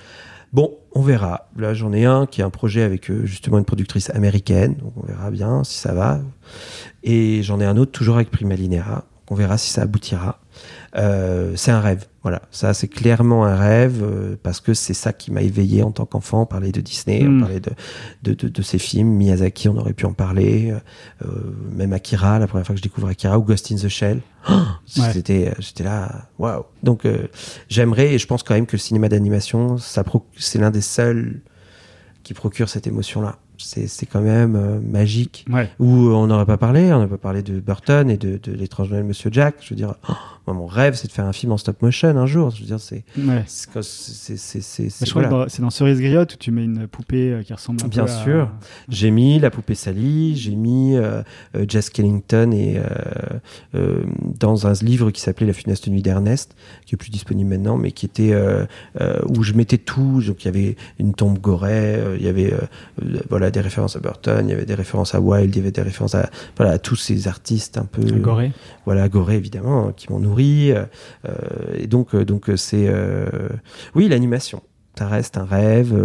Bon, on verra. Là, j'en ai un qui est un projet avec euh, justement une productrice américaine, donc on verra bien si ça va. Et j'en ai un autre toujours avec Prima Linera, on verra si ça aboutira. Euh, c'est un rêve, voilà. Ça, c'est clairement un rêve euh, parce que c'est ça qui m'a éveillé en tant qu'enfant. On parlait de Disney, on Mm. parlait de, de, de, de ces films. Miyazaki, on aurait pu en parler. Euh, même Akira, la première fois que je découvre Akira, ou Ghost in the Shell. Oh, Ouais. C'était, j'étais là, waouh. Donc, euh, j'aimerais, et je pense quand même que le cinéma d'animation, ça c'est l'un des seuls qui procure cette émotion-là. C'est, c'est quand même euh, magique Ouais. où on n'aurait pas parlé, on n'aurait pas parlé de Burton et de, de l'étrange Noël Monsieur Jack. Je veux dire, oh, moi, mon rêve, c'est de faire un film en stop motion un jour. Je veux dire, c'est, Ouais. c'est, voilà. dans- c'est dans Cerise Griotte où tu mets une poupée euh, qui ressemble un Bien peu à- sûr. J'ai mis la poupée Sally, j'ai mis euh, euh, Jess Kellington et euh, dans un livre qui s'appelait La funeste nuit d'Ernest, qui est plus disponible maintenant, mais qui était où je mettais tout. Donc il y avait une tombe Goret, il y avait voilà des références à Burton, il y avait des références à Wilde, il y avait des références à voilà à tous ces artistes un peu Un Gorée. voilà Gorée évidemment hein, qui m'ont nourri euh, euh, et donc euh, donc c'est oui l'animation. Ça reste un rêve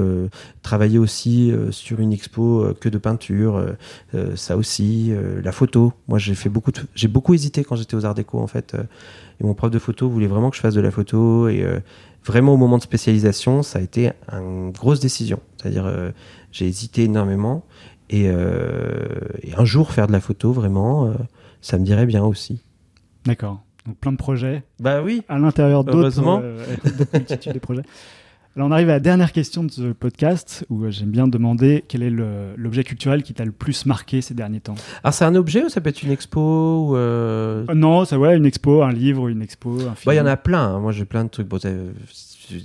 travailler aussi sur une expo que de peinture ça aussi la photo. Moi j'ai fait beaucoup j'ai beaucoup hésité quand j'étais aux Arts Déco en fait et mon prof de photo voulait vraiment que je fasse de la photo et vraiment au moment de spécialisation ça a été une grosse décision. C'est-à-dire j'ai hésité énormément et, un jour faire de la photo vraiment ça me dirait bien aussi. D'accord. Donc plein de projets bah oui à l'intérieur d'autres euh, d'autres multitudes de projets. Alors on arrive à la dernière question de ce podcast où euh, j'aime bien demander quel est l'objet culturel qui t'a le plus marqué ces derniers temps. Alors c'est un objet ou ça peut être une expo ou euh... Non, ça ouais, une expo, un livre, une expo, un film. Bah, il y en a plein. hein. Moi j'ai plein de trucs. Bon,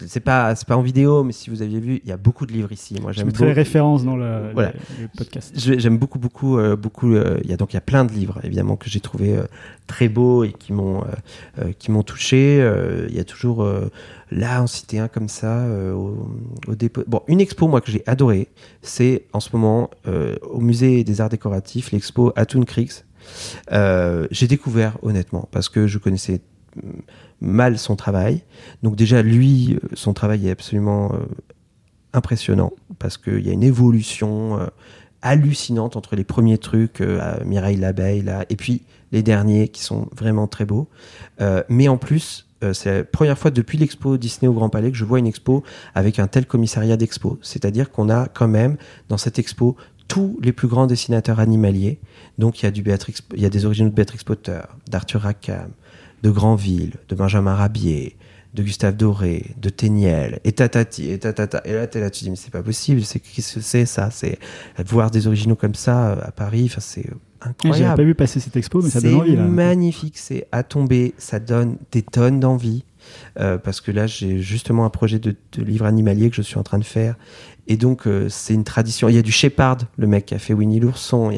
c'est- pas c'est pas en vidéo, mais si vous aviez vu, il y a beaucoup de livres ici. Moi Je j'aime mettrai les références dans le, Voilà. le- le podcast. Je- J'aime beaucoup, beaucoup, euh, beaucoup. euh, Il y a donc il y a plein de livres évidemment que j'ai trouvé euh, très beaux et qui m'ont, qui m'ont touché. Il y a toujours là en citer un comme ça au, au dépôt. Bon, une expo moi que j'ai adoré, c'est en ce moment au musée des arts décoratifs l'expo Atun Creeks. J'ai découvert honnêtement parce que je connaissais mm, mal son travail. Donc déjà lui, euh, son travail est absolument euh, impressionnant parce qu'il y a une évolution euh, hallucinante entre les premiers trucs, euh, Mireille l'abeille, là, et puis les derniers qui sont vraiment très beaux. Mais en plus, c'est la première fois depuis l'expo Disney au Grand Palais que je vois une expo avec un tel commissariat d'expo. C'est-à-dire qu'on a quand même dans cette expo tous les plus grands dessinateurs animaliers. Donc il y a du il y a des originaux de Béatrix Potter, d'Arthur Rackham, de Granville, de Benjamin Rabier, de Gustave Doré, de Téniel, et tatati, et tatata. Et là, t'es là, tu dis, mais c'est pas possible, c'est, qu'est-ce que c'est ça? C'est, voir des originaux comme ça euh, à Paris, c'est euh, J'avais incroyable. pas vu passer cette expo, mais ça c'est donne envie là. magnifique, c'est à tomber, ça donne des tonnes d'envie. Euh, parce que là, j'ai justement un projet de, livre animalier que je suis en train de faire. Et donc, euh, c'est une tradition. Il y a du Shepard, le mec qui a fait Winnie l'ourson.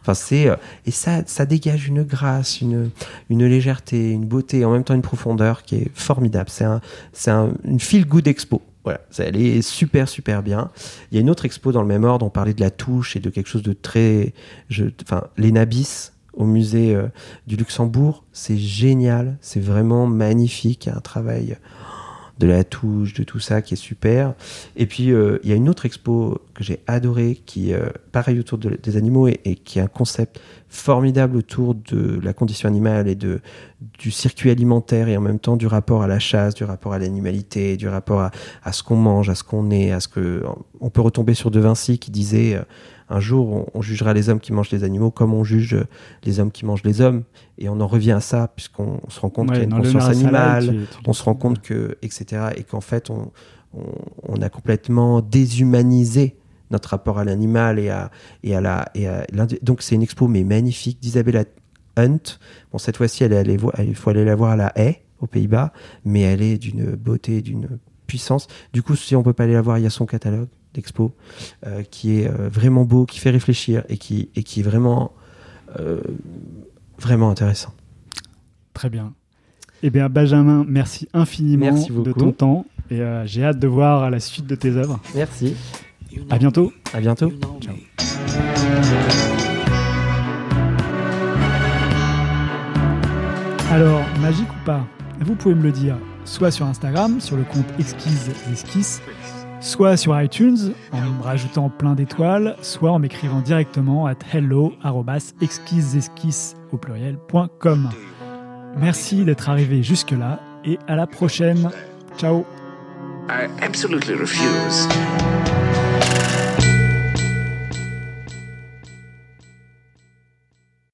Enfin, c'est euh, et ça, ça dégage une grâce, une, une légèreté, une beauté, en même temps une profondeur qui est formidable. C'est un, c'est un, une feel good expo. Voilà, elle est super super bien. Il y a une autre expo dans le même ordre. On parlait de la touche et de quelque chose de très, je, enfin, les Nabis au musée euh, du Luxembourg, c'est génial, c'est vraiment magnifique, il y a un travail de la touche, de tout ça qui est super. Et puis euh, il y a une autre expo que j'ai adorée qui, euh, pareil autour de- des animaux et, qui est un concept formidable autour de la condition animale et de du circuit alimentaire et en même temps du rapport à la chasse, du rapport à l'animalité, du rapport à, à ce qu'on mange, à ce qu'on est, à ce que on peut retomber sur De Vinci qui disait euh, un jour on, on jugera les hommes qui mangent les animaux comme on juge euh, les hommes qui mangent les hommes. Et on en revient à ça puisqu'on on se rend compte Ouais, qu'il y a une conscience Salade, animale, tu- tu- on se rend compte que etc et qu'en fait on, on, on a complètement déshumanisé notre rapport à l'animal et à et à la et à l'indi- donc c'est une expo mais magnifique d'Isabella Hunt. Bon cette fois-ci elle il faut aller la voir à la haie aux Pays-Bas mais elle est d'une beauté d'une puissance. Du coup si on peut pas aller la voir il y a son catalogue d'expo euh, qui est euh, vraiment beau qui fait réfléchir et qui et qui est vraiment euh, vraiment intéressant Très bien. Eh bien, Benjamin, merci infiniment Merci de ton temps et j'ai hâte de voir la suite de tes œuvres. merci À bientôt. à bientôt Ciao. Alors, magique ou pas Vous pouvez me le dire soit sur Instagram, sur le compte Exquise Esquisses, soit sur iTunes en me rajoutant plein d'étoiles, soit en m'écrivant directement à hello au pluriel.com. Merci d'être arrivé jusque-là et à la prochaine. Ciao.